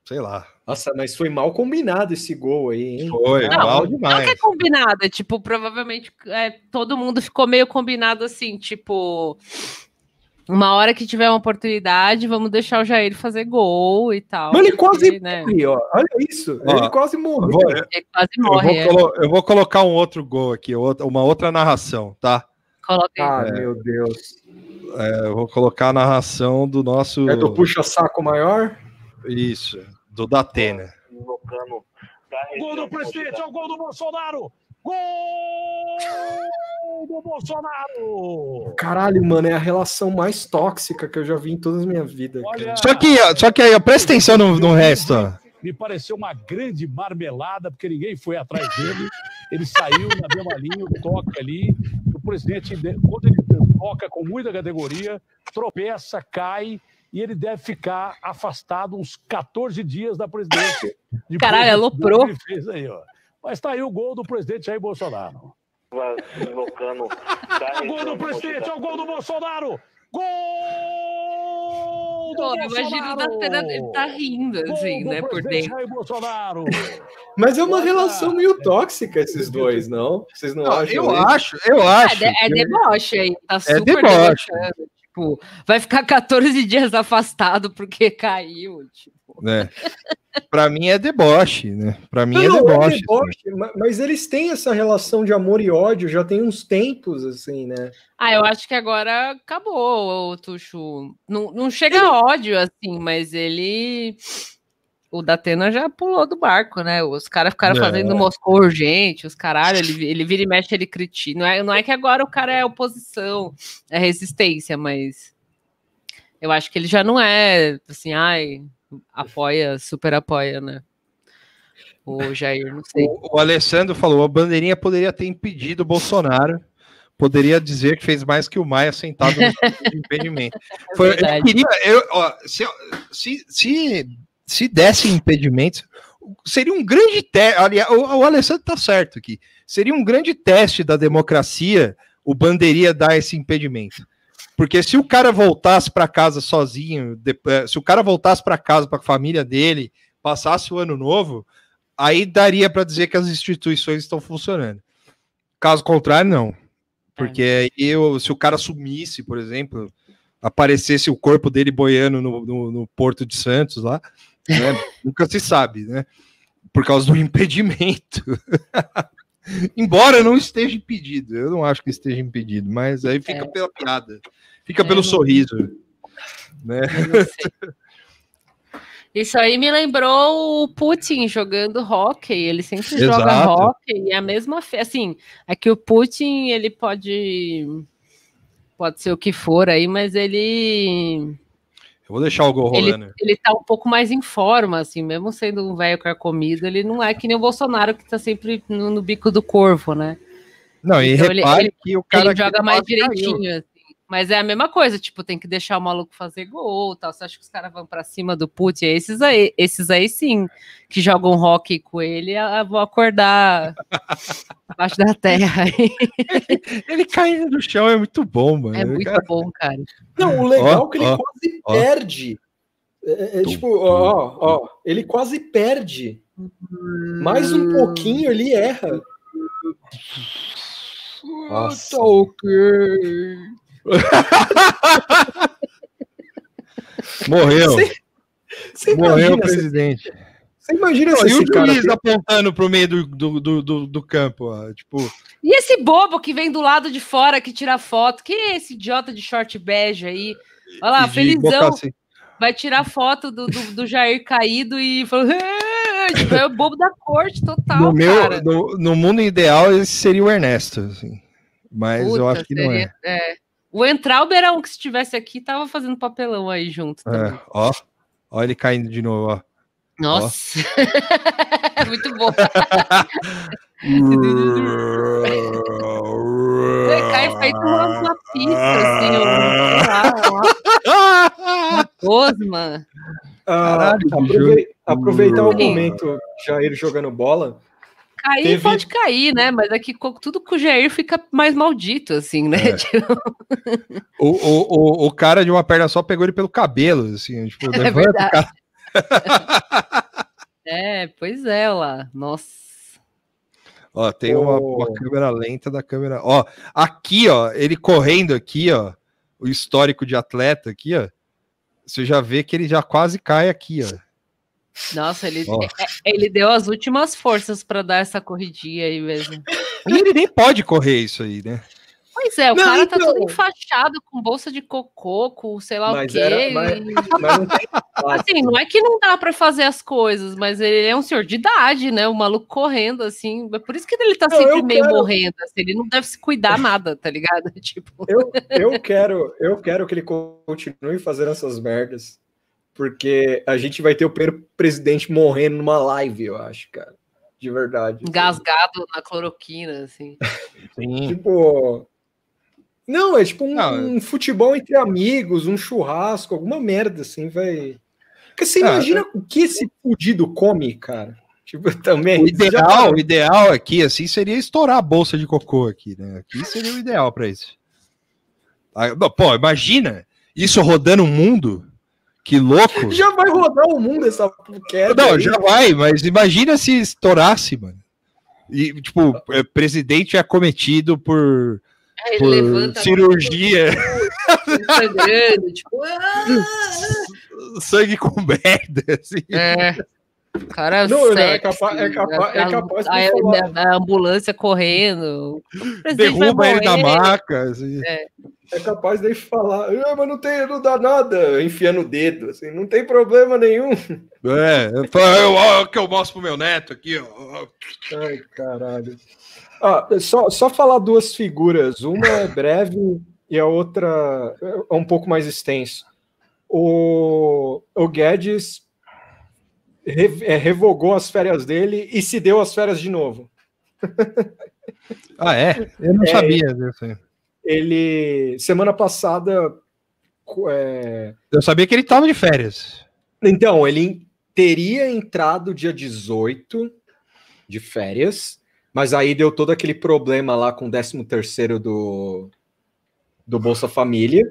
sei lá. Nossa, mas foi mal combinado esse gol aí, hein? Foi, não, mal demais. Não que é combinado, é, tipo, provavelmente é, todo mundo ficou meio combinado assim, tipo uma hora que tiver uma oportunidade, vamos deixar o Jair fazer gol e tal. Mas ele quase né? morre, ó. Olha isso. Ó, ele quase morre. Vou, ele quase morre. Eu vou, é. eu vou, colocar um outro gol aqui, uma outra narração, tá? Coloca Ah, é, meu Deus. É, eu vou colocar a narração do nosso. É do puxa-saco maior? Isso, do Datena. Gol do presidente, é o gol do Bolsonaro! Gol do Bolsonaro! Caralho, mano, é a relação mais tóxica que eu já vi em toda a minha vida. Olha... Só que, só que aí, presta atenção no, no resto. Me pareceu uma grande marmelada, porque ninguém foi atrás dele. Ele saiu na mesma linha, toca ali. O presidente, quando ele toca com muita categoria, tropeça, cai e ele deve ficar afastado uns 14 dias da presidência. Caralho, aloprou. Ele fez aí, ó. Mas está aí o gol do presidente Jair Bolsonaro. Invocando. o gol do presidente, é o gol do Bolsonaro! Gol Gol do Pô, imagina o Bolsonaro! Datena, ele tá rindo, Gol assim, do né, por dentro. Jair Bolsonaro. Mas é uma relação meio tóxica esses dois, não? Vocês não, Não, acham? eu isso? acho, eu É, acho. de- é deboche aí, tá super deboche. debochando. Tipo, vai ficar 14 dias afastado porque caiu. Tipo. né? Pra mim é deboche, né? Pra mim Não, é não, é deboche. deboche, ma- mas eles têm essa relação de amor e ódio já tem uns tempos, assim, né? Ah, eu acho que agora acabou, o Tuxo. Não, não chega a ódio, assim, mas ele. O Datena já pulou do barco, né? Os caras ficaram É. fazendo Moscou urgente, os caralho, ele, ele vira e mexe, ele critica. Não é, não é que agora o cara é oposição, é resistência, mas eu acho que ele já não é assim, ai, apoia, super apoia, né? O Jair, não sei. O, o Alessandro falou: a bandeirinha poderia ter impedido o Bolsonaro. Poderia dizer que fez mais que o Maia sentado no impedimento. Foi- eu verdade. queria, eu, ó, se, se, se, se desse impedimentos, seria um grande teste. Aliás, o, o Alessandro tá certo aqui. Seria um grande teste da democracia o bandeirinha dar esse impedimento. Porque se o cara voltasse para casa sozinho, eh, se o cara voltasse para casa com a família dele, passasse o ano novo, aí daria para dizer que as instituições estão funcionando. Caso contrário, não. Porque aí eu, se o cara sumisse, por exemplo, aparecesse o corpo dele boiando no, no- no Porto de Santos lá, né, nunca se sabe, né? Por causa do impedimento. Embora não esteja impedido, eu não acho que esteja impedido, mas aí fica É. pela piada, fica É, pelo não- sorriso, né? Isso aí me lembrou o Putin jogando hockey. Ele sempre joga Exato. hockey e é a mesma assim. É que o Putin ele pode pode ser o que for aí, mas ele Eu vou deixar o gol ele, rolando. ele tá um pouco mais em forma, assim, mesmo sendo um velho carcomido, ele não é que nem o Bolsonaro que tá sempre no, no bico do corvo, né? Não, e Então ele- repare ele- que o cara ele joga mais quase caiu. Mas é a mesma coisa, tipo, tem que deixar o maluco fazer gol tal. Você acha que os caras vão pra cima do Putin? Esses aí, esses aí sim, que jogam hockey com ele, vão acordar abaixo da terra. Ele caindo no chão é muito bom, mano. É muito Cara, bom, cara. Não, o legal Ó, é que ele ó, quase ó. perde. É, é tipo, ó, ó, ele quase perde. Mais um pouquinho ele erra. Nossa. Morreu. Você- Você Morreu o presidente. você imagina Não, se e o esse cara juiz tem- apontando pro meio do, do, do, do, do campo, ó, tipo, E esse bobo que vem do lado de fora que tira foto? Quem é esse idiota de short bege aí? Olha lá, de felizão. assim. vai tirar foto do, do, do Jair caído e falou. "É", tipo, é o bobo da corte total, No, meu, cara. no, no mundo ideal, esse seria o Ernesto, assim. Mas eu Puta, acho que não é. seria- é. O Entrauber, um que se estivesse aqui, tava fazendo papelão aí junto também. É, ó, ó ele caindo de novo, ó. Nossa! Muito bom. Ele cai feito uma, uma pista, assim, sei lá, uma, uma gosma. Ah, Caralho, aprove- bicho. aproveitar o momento Jair jogando bola. Cair Teve- pode cair, né? Mas aqui co- tudo com o Jair fica mais maldito, assim, né? É. Tipo, O, o, o, o cara de uma perna só pegou ele pelo cabelo, assim, tipo, levanta o verdade. cara. É, pois é, lá. Nossa. Ó, tem uma, Oh. uma câmera lenta da câmera. Ó, aqui, ó, ele correndo aqui, ó, o histórico de atleta aqui, ó. Você já vê que ele já quase cai aqui, ó. Nossa, ele, é- ele deu as últimas forças para dar essa corridinha aí mesmo. E ele nem pode correr isso aí, né? Pois é, o Não, cara tá então. todo enfaixado com bolsa de cocô, com sei lá o Mas quê. era- mas- Mas não tem Assim, não é que não dá pra fazer as coisas, mas ele é um senhor de idade, né? O maluco correndo, assim. É por isso que ele tá Não, sempre meio quero- morrendo. assim, ele não deve se cuidar nada, tá ligado? Tipo, Eu, eu, quero, eu quero que ele continue fazendo essas merdas. Porque a gente vai ter o primeiro presidente morrendo numa live, eu acho, cara. De verdade. assim. engasgado na cloroquina, assim. Sim. Tipo. Não, é tipo um, Não, um futebol entre amigos, um churrasco, alguma merda, assim, vai. Porque você Ah, imagina o que esse fudido come, cara? Tipo, também. O você já ideal, parou? o ideal aqui, assim, seria estourar a bolsa de cocô aqui, né? Aqui seria o ideal pra isso. Ah, Pô, imagina isso rodando o mundo. Que louco. Já vai rodar o mundo essa queda. Não, aí. já vai, mas imagina se estourasse, mano. E, tipo, é, presidente é acometido por, ele por cirurgia, sangrando, tipo, ah! sangue com merda, assim. É. O cara Não, não, é sexy, capa- é é a- capaz de a, falar. a ambulância correndo. O Derruba ele da maca. assim. É capaz dele falar, ah, mas não, tem, não dá nada, enfiando o dedo, assim, não tem problema nenhum. É, eu, ó, que eu mostro pro meu neto aqui, ó. Ai, caralho. Ah, só, só falar duas figuras. Uma é breve e a outra é um pouco mais extenso. O, o Guedes é, revogou as férias dele e se deu as férias de novo. Ah, é? Eu não É, sabia disso aí. Ele, semana passada, é, Eu sabia que ele tava de férias. Então, ele teria entrado dia 18 de férias, mas aí deu todo aquele problema lá com o 13 terceiro do, do Bolsa Família.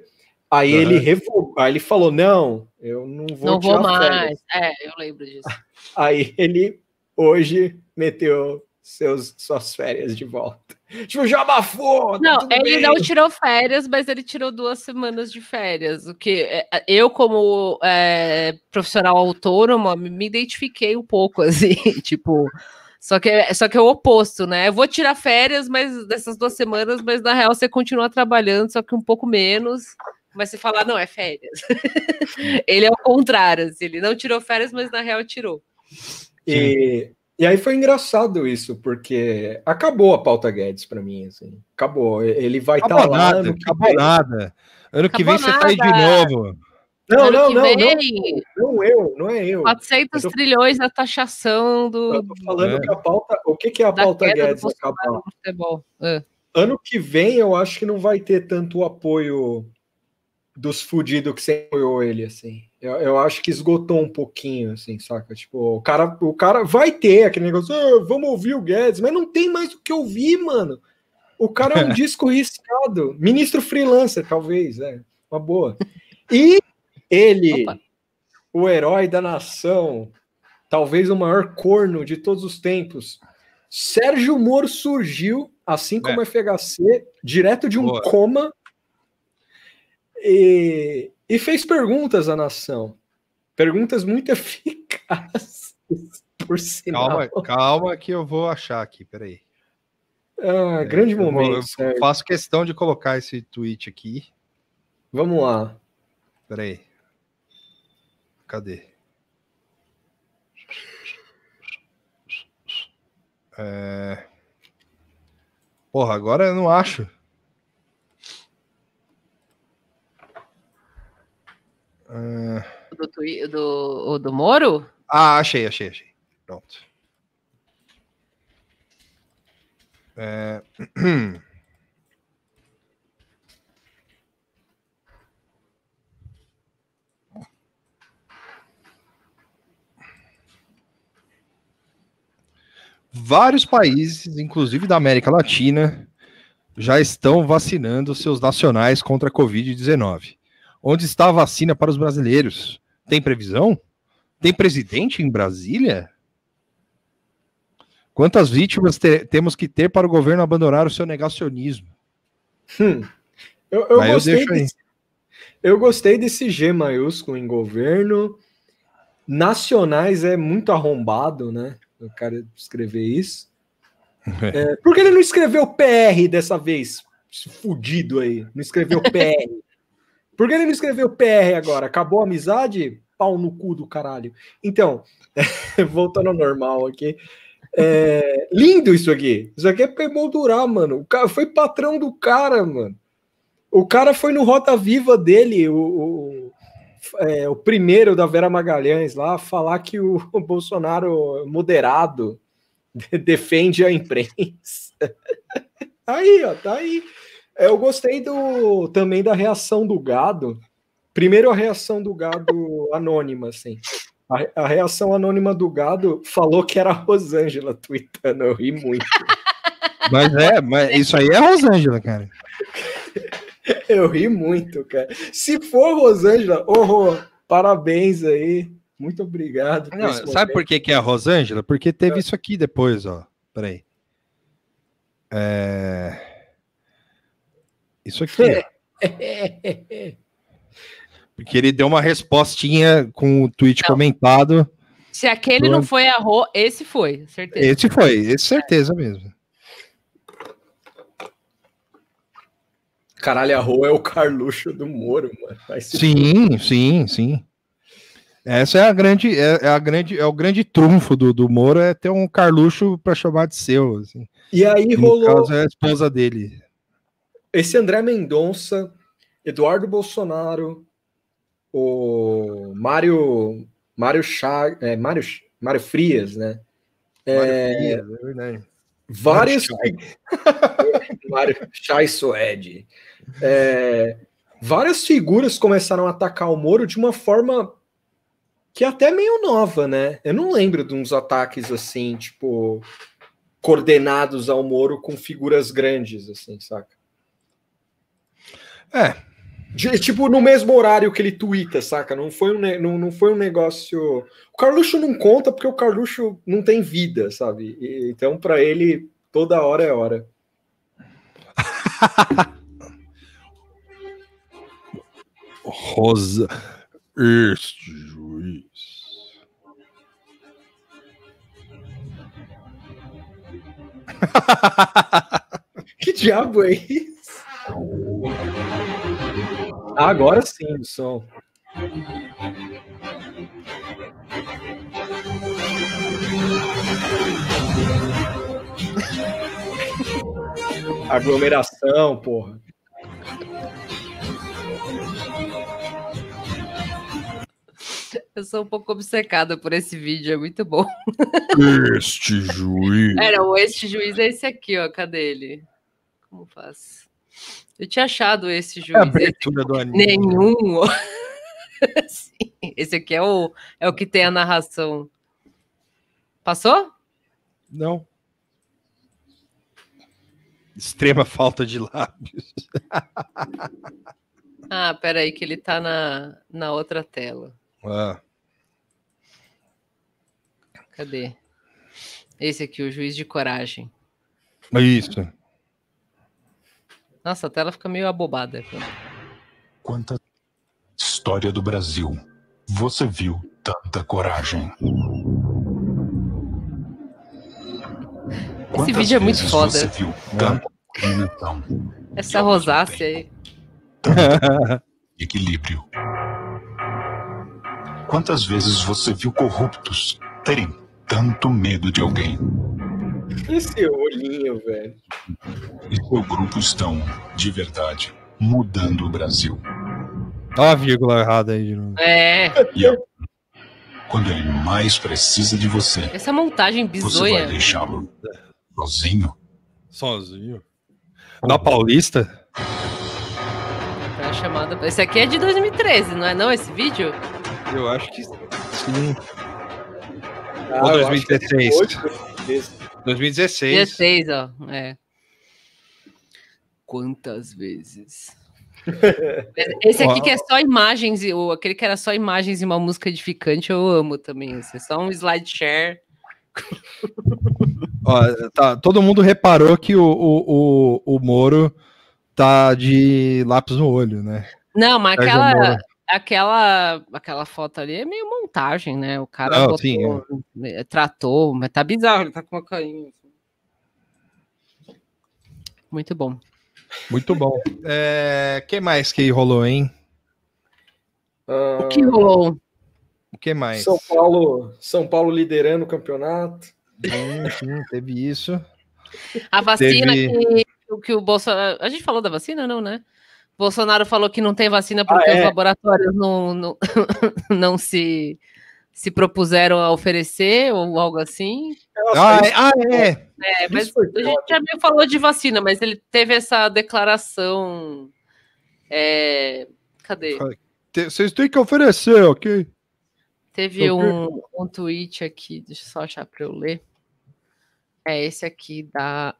Aí Aham. ele revogou, aí ele falou: não, eu não vou Não vou tirar férias. mais. É, eu lembro disso. Aí ele hoje meteu seus, suas férias de volta. Tipo, já abafou! tá Não, ele bem. não tirou férias, mas ele tirou duas semanas de férias. O que é, eu, como é, profissional autônomo, me me identifiquei um pouco assim, tipo. Só que, só que é o oposto, né? Eu vou tirar férias, mas dessas duas semanas, mas na real você continua trabalhando, só que um pouco menos. Mas você fala, não, é férias. ele é o contrário, assim, ele não tirou férias, mas na real tirou. E, e aí foi engraçado isso, porque acabou a pauta Guedes para mim, assim. Acabou. Ele vai estar Acabou lá nada, acabou nada. Ano que Acabou vem você tá aí de nada. novo. Não, Ano não, que não, não, vem, não eu, não é eu. 400 Eu tô- trilhões na taxação do, Eu tô falando É. que a pauta, o que que é a da pauta Guedes acabar? É. Ano que vem eu acho que não vai ter tanto o apoio dos fudidos que você apoiou ele, assim. Eu, eu acho que esgotou um pouquinho, assim, saca? Tipo, o cara, o cara vai ter aquele negócio, "Ah, vamos ouvir o Guedes, mas não tem mais o que ouvir, mano. O cara é um disco riscado. Ministro freelancer, talvez, é. Uma boa. E ele, Opa. o herói da nação, talvez o maior corno de todos os tempos. Sérgio Moro surgiu, assim como o FHC, direto de um Boa. coma e, e fez perguntas à nação. Perguntas muito eficazes, por sinal. Calma, calma que eu vou achar aqui, peraí. Ah, grande Eu vou- momento, eu faço questão de colocar esse tweet aqui. Vamos lá. Peraí. Cadê? É... Porra, agora eu não acho. Do, do, do Moro? Ah, achei, achei, achei. Pronto. É... Vários países, inclusive da América Latina, já estão vacinando seus nacionais contra a Covid-19. Onde está a vacina para os brasileiros? Tem previsão? Tem presidente em Brasília? Quantas vítimas te- temos que ter para o governo abandonar o seu negacionismo? Hum. Eu, eu eu gostei aí. desse, eu gostei desse G maiúsculo em governo. Nacionais é muito arrombado, né? O cara escrever isso. É, por que ele não escreveu PR dessa vez? Esse Fudido aí. Não escreveu PR. Por que ele não escreveu PR agora? Acabou a amizade? Pau no cu do caralho. Então, voltando ao normal aqui. É, lindo isso aqui. Isso aqui é pra emoldurar, mano. O cara foi patrão do cara, mano. O cara foi no Rota Viva dele, o, o, é, o primeiro da Vera Magalhães lá, falar que o, o Bolsonaro moderado defende a imprensa. Aí, ó, tá aí. É, Eu gostei do, também da reação do gado. Primeiro a reação do gado anônima, assim. A, a reação anônima do gado falou que era a Rosângela tweetando. Eu ri muito. Mas é, mas isso aí é Rosângela, cara. Eu ri muito, cara. Se for Rosângela, Rô, Parabéns aí. Muito obrigado. Não, sabe por que, que é a Rosângela? Porque É. teve isso aqui depois, ó. Peraí. É... Isso aqui, ó. Porque ele deu uma respostinha com o tweet Não. comentado. Se aquele não foi a Rô, esse foi, certeza. Esse foi, esse certeza mesmo. Caralho, a Rô é o Carluxo do Moro, mano. Sim, sim, sim. Essa é a grande, é, é a grande, é o grande trunfo do, do Moro é ter um Carluxo para chamar de seu. Assim. E aí no rolou caso é a esposa dele. esse André Mendonça, Eduardo Bolsonaro, o Mário Mário Chá, é, Mário, Mário Frias, né? É, é verdade. Várias Mário Chai Suede. É, várias figuras começaram a atacar o Moro de uma forma que é até meio nova, né? Eu não lembro de uns ataques assim, tipo, coordenados ao Moro com figuras grandes, assim, saca? É. De- tipo, no mesmo horário que ele twitta, saca? Não foi um, não, não foi um negócio. O Carluxo não conta porque o Carluxo não tem vida, sabe? E- então, pra ele, toda hora é hora. Rosa. Este juiz. Que diabo é isso? Ah, agora sim, o som. Aglomeração, porra. Eu sou um pouco obcecada por esse vídeo, é muito bom. Este juiz. Era, o este juiz é esse aqui, ó. Cadê ele? Como faz? Eu tinha achado esse É a juiz. esse abertura do anime. Nenhum. Sim, esse aqui é o, é o que tem a narração. Passou? Não. Extrema falta de lábios. Ah, peraí, que ele tá na, na outra tela. Ah, Cadê? Esse aqui, o juiz de coragem. isso. Nossa, a tela fica meio abobada. Quanta história do Brasil. Você viu tanta coragem. Esse vídeo é muito foda. Você viu tanta discriminação, Essa rosácea aí. equilíbrio. Quantas vezes você viu corruptos terem tanto medo de alguém? Esse olhinho, velho. E seu grupo estão, de verdade, mudando o Brasil. Olha a vírgula errada aí de novo. É, E ó, quando ele mais precisa de você, essa montagem você vai bizonha. deixá-lo sozinho? Sozinho. Na Paulista? Tá chamada. Esse aqui é de 2013, não é não esse vídeo? Eu acho que sim. Ah, Ou é 2016. Depois desse. 2016. 16, ó. É. Quantas vezes? Esse aqui que é só imagens, e o aquele que era só imagens e uma música edificante, eu amo também. Esse é só um slide share. Ó, tá, todo mundo reparou que o, o, o, o Moro tá de lápis no olho, né? Não, mas Sérgio aquela, Moro. Aquela, aquela foto ali é meio montagem, né? O cara Não, botou, sim, eh, tratou, mas tá bizarro, ele tá com uma carinha. assim. Muito bom. Muito bom. É, que mais que rolou, hein? O que rolou? O que mais? São Paulo, São Paulo liderando o campeonato. Sim, sim, teve isso. A vacina Teve- que, que o Bolsonaro. A gente falou da vacina, não, né? Bolsonaro falou que não tem vacina porque Ah, é? os laboratórios não, não, não se, se propuseram a oferecer ou algo assim. Ah, é, ah, é. É, mas a gente já meio falou de vacina, mas ele teve essa declaração. é, cadê? Vocês têm que oferecer, ok? Teve Ok. um, um tweet aqui, deixa eu só achar para eu ler. É esse aqui da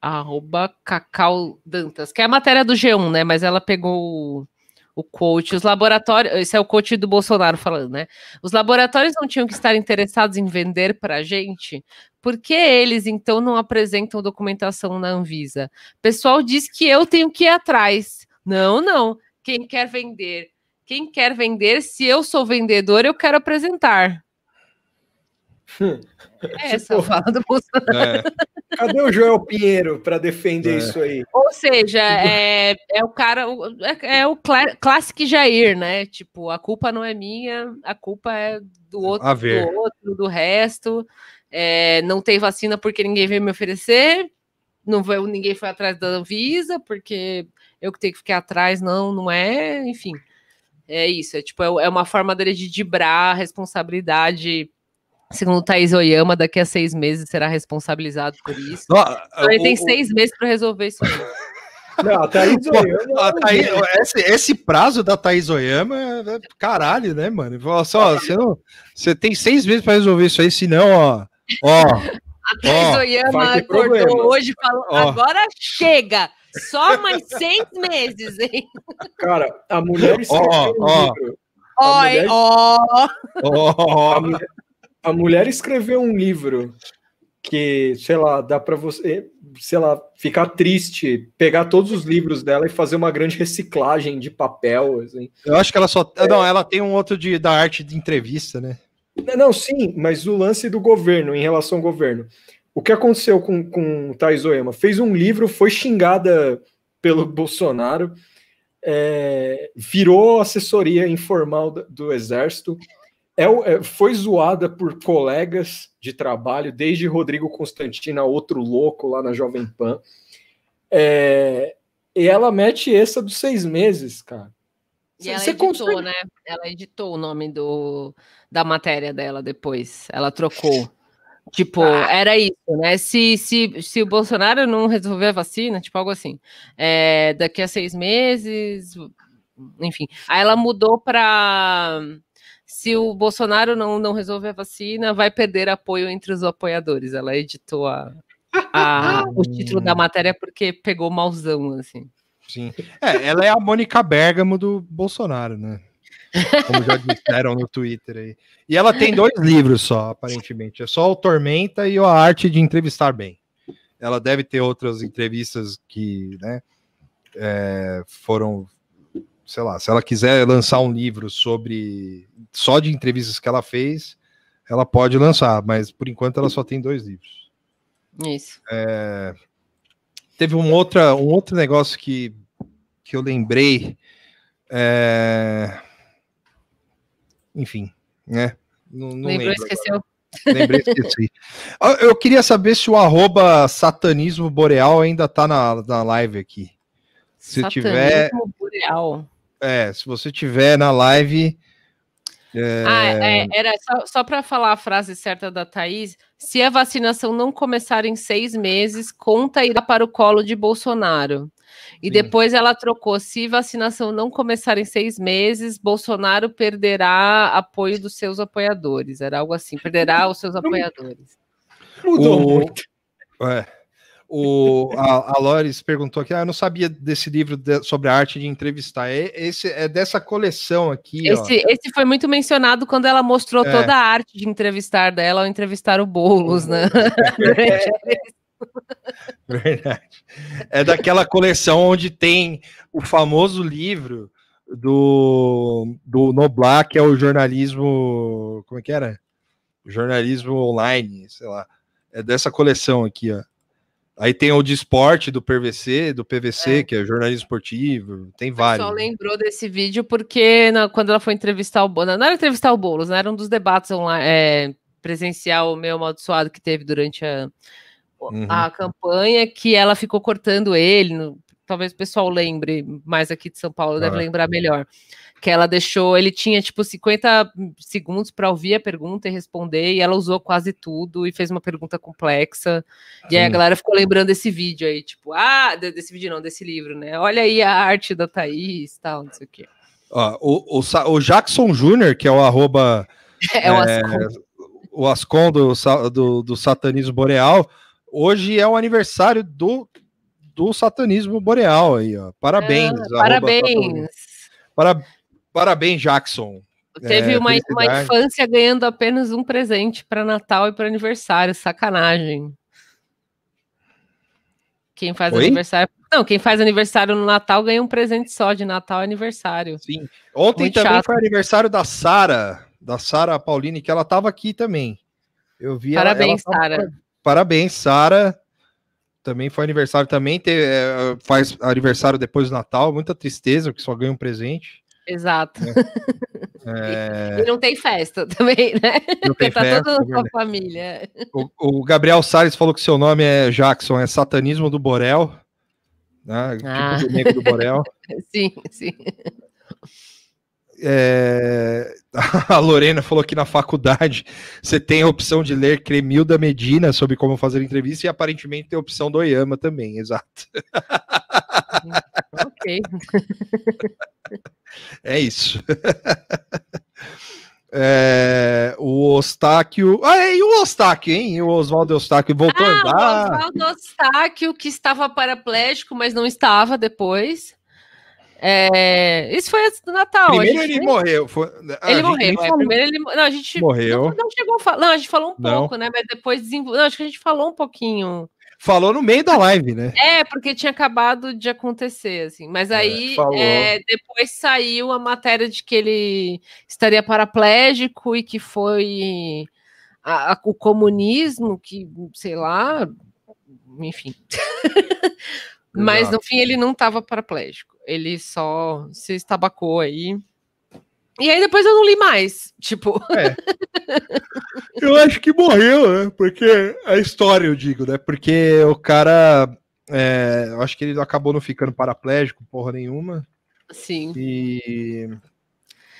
arroba Cacau Dantas, que é a matéria do G1, né? Mas ela pegou o, coach, os laboratórios, esse é o coach do Bolsonaro falando, né? Os laboratórios não tinham que estar interessados em vender para a gente, por que eles então não apresentam documentação na Anvisa? Pessoal diz que eu tenho que ir atrás. Não, não. Quem quer vender, quem quer vender, se eu sou vendedor, eu quero apresentar. É essa a fala do Bolsonaro. É. Cadê o Joel Pinheiro para defender É. isso aí? Ou seja, é, é o cara, é, é o clá- Classic Jair, né? Tipo, a culpa não é minha, a culpa é do outro, A ver. do outro, do resto. É, não tem vacina porque ninguém veio me oferecer, não veio, ninguém foi atrás da Anvisa, porque eu que tenho que ficar atrás, não, não é, enfim. É isso, é tipo, é, é uma forma dele de dibrar a responsabilidade. Segundo Thaís Oyama, daqui a seis meses será responsabilizado por isso. Ó, Então ele o- tem o- seis meses para resolver isso. aí. Não, a Thaís Pô, Oyama, a Thaís- esse, esse prazo da Thaís Oyama é é caralho, né, mano? Só, você, não, você tem seis meses pra resolver isso aí, senão, ó. Ó. A Thaís Ó, Oyama acordou problemas. hoje e falou: Ó. agora chega! Só mais seis meses, hein? Cara, a mulher escreveu Ó, um ó. livro. Ó, mulher- ó. ó, A mulher, a mulher escreveu um livro que, sei lá, dá para você, sei lá, ficar triste, pegar todos os livros dela e fazer uma grande reciclagem de papel, assim. Eu acho que ela só. Não, ela tem um outro de, da arte de entrevista, né? Não, sim, mas o lance do governo, em relação ao governo. O que aconteceu com, com Thais Oyama? Fez um livro, foi xingada pelo Bolsonaro, é, virou assessoria informal do, do Exército, é, é, foi zoada por colegas de trabalho, desde Rodrigo Constantino a outro louco lá na Jovem Pan. É, e ela mete essa dos seis meses, cara. E ela Você editou, consegue- né? Ela editou o nome do, da matéria dela depois. Ela trocou. Tipo, era isso, né? Se, se, se o Bolsonaro não resolver a vacina, tipo algo assim, é, daqui a seis meses, enfim. Aí ela mudou para se o Bolsonaro não, não resolver a vacina, vai perder apoio entre os apoiadores. Ela editou a, a- o título da matéria porque pegou malzão, assim. Sim. É, ela é a Mônica Bergamo do Bolsonaro, né? Como já disseram no Twitter aí. E ela tem dois livros só, aparentemente. É só o Tormenta e a Arte de Entrevistar Bem. Ela deve ter outras entrevistas que, né, é, foram, sei lá, se ela quiser lançar um livro sobre só de entrevistas que ela fez, ela pode lançar, mas por enquanto ela só tem dois livros. Isso. É, teve um, outra, um outro negócio que, que eu lembrei. é, enfim, né? Não, não Lembrou, lembro esqueceu. agora. Lembrei, esqueci. Ah, Eu queria saber se o arroba satanismo boreal ainda tá na, na live aqui. Se tiver, Satanismo boreal. É, se você tiver na live, é, Ah, é, era só, só para falar a frase certa da Thaís: se a vacinação não começar em seis meses, conta irá para o colo de Bolsonaro. E Sim. depois ela trocou: se vacinação não começar em seis meses, Bolsonaro perderá apoio dos seus apoiadores. Era algo assim: perderá os seus apoiadores. Mudou o, muito. é, o, a, a Loris perguntou aqui, ah, eu não sabia desse livro de- sobre a arte de entrevistar. É, esse, é dessa coleção aqui. Esse, esse foi muito mencionado quando ela mostrou É. toda a arte de entrevistar dela ao entrevistar o Boulos, né? Verdade. É daquela coleção onde tem o famoso livro do, do Noblar, que é o jornalismo. Como é que era? Jornalismo online, sei lá. É dessa coleção aqui, ó. Aí tem o de esporte do PVC, do PVC, que é jornalismo esportivo, tem Só vários. lembrou desse vídeo porque na- quando ela foi entrevistar o Boulos, não era entrevistar o Boulos, né? Era um dos debates online, é, presencial meio amaldiçoado que teve durante a, Uhum. a campanha, que ela ficou cortando ele. no- talvez o pessoal lembre mais aqui de São Paulo, deve Ah. lembrar melhor. Que ela deixou, ele tinha tipo 50 segundos para ouvir a pergunta e responder, e ela usou quase tudo e fez uma pergunta complexa. E aí a galera ficou lembrando desse vídeo aí, tipo, ah, de- desse vídeo não, desse livro, né? Olha aí a arte da Thaís tal, não sei o quê. Ó, o, o, o Jackson Júnior, que é o arroba É um É, ascom. o Ascom do, do, do satanismo boreal, hoje é o aniversário do, do satanismo boreal aí, ó. Parabéns. Arroba parabéns. satanismo. Para, parabéns, Jackson. Teve É, uma, uma infância ganhando apenas um presente para Natal e para aniversário. Sacanagem. Quem faz Oi? aniversário. Não, quem faz aniversário no Natal ganha um presente só de Natal e aniversário. Sim. Ontem Muito também chato. foi aniversário da Sara, da Sara Pauline, que ela tava aqui também. Eu vi ela- Parabéns, ela tava- Sara. Parabéns, Sara. Também foi aniversário também, é, faz aniversário depois do Natal, muita tristeza, porque só ganha um presente. Exato. É, E não tem festa também, né? Não tem Porque tá festa, toda é a sua verdade. família. o, o Gabriel Salles falou que seu nome é Jackson, é satanismo do Borel. Né? Ah. Tipo do do Borel. Sim, sim. É, A Lorena falou que na faculdade você tem a opção de ler Cremilda Medina sobre como fazer entrevista e aparentemente tem a opção do Oyama também, exato. Ok. É isso. É, o Ostáquio. Ah, e o Ostáquio, hein? O Oswaldo Ostáquio voltou a Ah, o andar. Oswaldo Ostáquio, que estava paraplégico, mas não estava depois. É, Isso foi antes do Natal. Primeiro gente ele morreu. Foi... Ah, Ele morreu. é, primeiro ele. Não, a gente Morreu. Não, não chegou a falar. Não, a gente falou um Não. pouco, né? Mas depois desenvolveu. Não, acho que a gente falou um pouquinho. Falou no meio da live, né? É, porque tinha acabado de acontecer, assim. Mas aí falou. é, depois saiu a matéria de que ele estaria paraplégico e que foi a- a- o comunismo, que, sei lá, enfim. Mas no fim ele não estava paraplégico. Ele só se estabacou aí. E aí depois eu não li mais. Tipo, Eu acho que morreu, né? Porque a história, eu digo, né? Porque o cara. é, eu acho que ele acabou não ficando paraplégico, porra nenhuma. sim. E.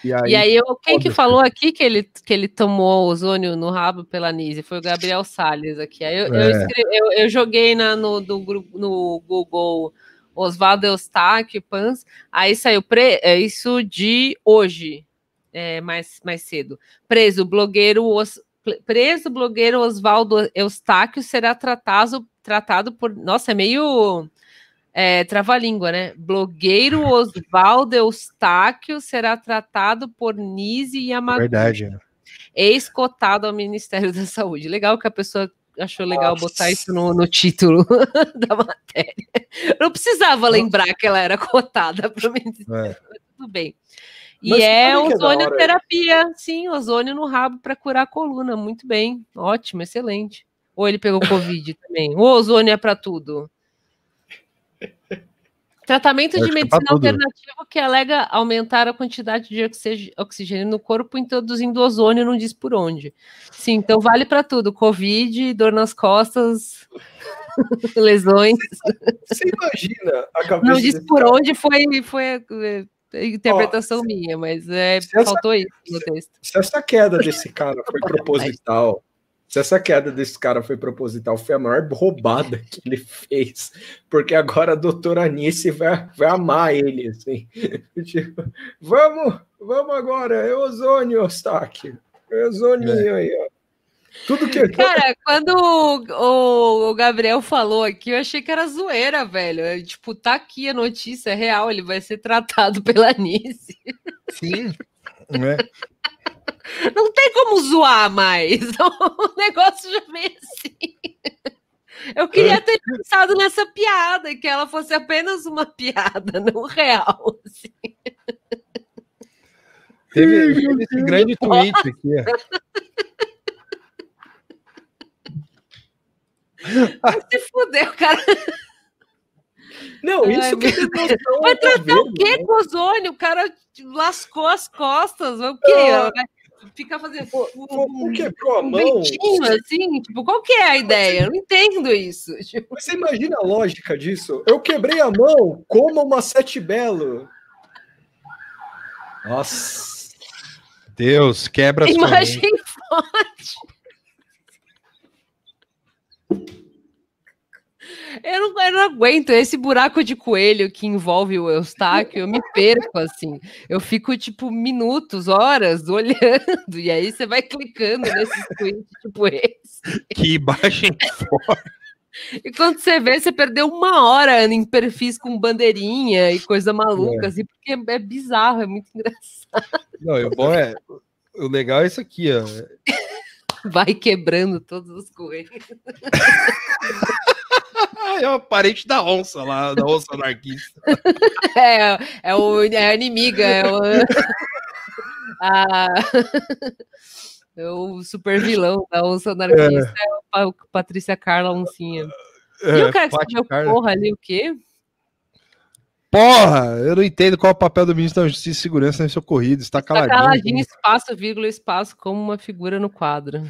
E aí, E aí, eu, quem que falou aqui que ele, que ele tomou ozônio no rabo pela Nise? Foi o Gabriel Salles aqui. Aí eu, eu, É. escrevi- eu- eu joguei na, no, do no Google Oswaldo Eustáquio, Pans, aí saiu pre, é isso de hoje, é, mais, mais cedo. Preso, blogueiro, Os- preso, blogueiro Oswaldo Eustáquio será tratado, tratado por. Nossa, é meio. É, trava-língua, né? Blogueiro Oswaldo Eustáquio será tratado por Nise Yamaguchi, Verdade. né? ex-cotado ao Ministério da Saúde. Legal que a pessoa achou legal Nossa. botar isso no, no título da matéria. Não precisava lembrar que ela era cotada para o Ministério, É. tudo bem. E Mas é é da hora ozonioterapia, sim, ozônio no rabo para curar a coluna. Muito bem, ótimo, excelente. Ou ele pegou Covid também. O ozônio é para tudo. Tratamento Eu de é medicina alternativa que alega aumentar a quantidade de oxig- oxigênio no corpo, introduzindo ozônio, não diz por onde. Sim, então vale para tudo: Covid, dor nas costas, lesões. Você imagina a cabeça Não diz por cara? onde foi, foi é, interpretação minha, mas é, se essa- faltou isso no texto. Se essa queda desse cara foi proposital, se essa queda desse cara foi proposital, foi a maior roubada que ele fez, porque agora a doutora Anice vai, vai amar ele, assim. Tipo, vamos, vamos agora, é ozônio, Eustáquio. É ozônio aí, ó. Tudo que Cara, quando o, o- Gabriel falou aqui, eu achei que era zoeira, velho. É, Tipo, tá aqui a notícia é real, ele vai ser tratado pela Nice. Sim. né? Não tem como zoar mais. O negócio já vem assim. Eu queria ter pensado nessa piada, que ela fosse apenas uma piada, não real. assim. Teve, teve esse grande tweet aqui. ó. Vai se fuder, o cara. Não, Ai, isso que noção Vai é tratar o quê né? com ozônio? O cara lascou as costas. O quê? Ah. Ficar fazendo Pô, quebrou a um mão. ventinho assim? Tipo, qual que é a ideia? Eu não entendo isso. Tipo, Você imagina a lógica disso? Eu quebrei a mão, como uma sete belo. Nossa. Deus, quebra as imagem forte. Eu não, eu não aguento esse buraco de coelho que envolve o Eustáquio, eu me perco assim. Eu fico tipo minutos, horas olhando, e aí você vai clicando nesses tweets tipo esse. Que imagem forte. E quando você vê, você perdeu uma hora em perfis com bandeirinha e coisa maluca, É. assim, porque é bizarro, é muito engraçado. Não, o bom é. O legal é isso aqui, ó. Vai quebrando todos os coelhos. Ah, é o parente da onça lá, da onça anarquista. É, é, o, é a inimiga, é o, a, é o super vilão da onça anarquista, é, o Pa- Patrícia Carla Oncinha. E É, o cara que escreveu porra ali, o quê? Porra, eu não entendo qual é o papel do ministro da Justiça e Segurança nesse ocorrido. Está Tá caladinho. caladinho, espaço, vírgula, espaço, como uma figura no quadro.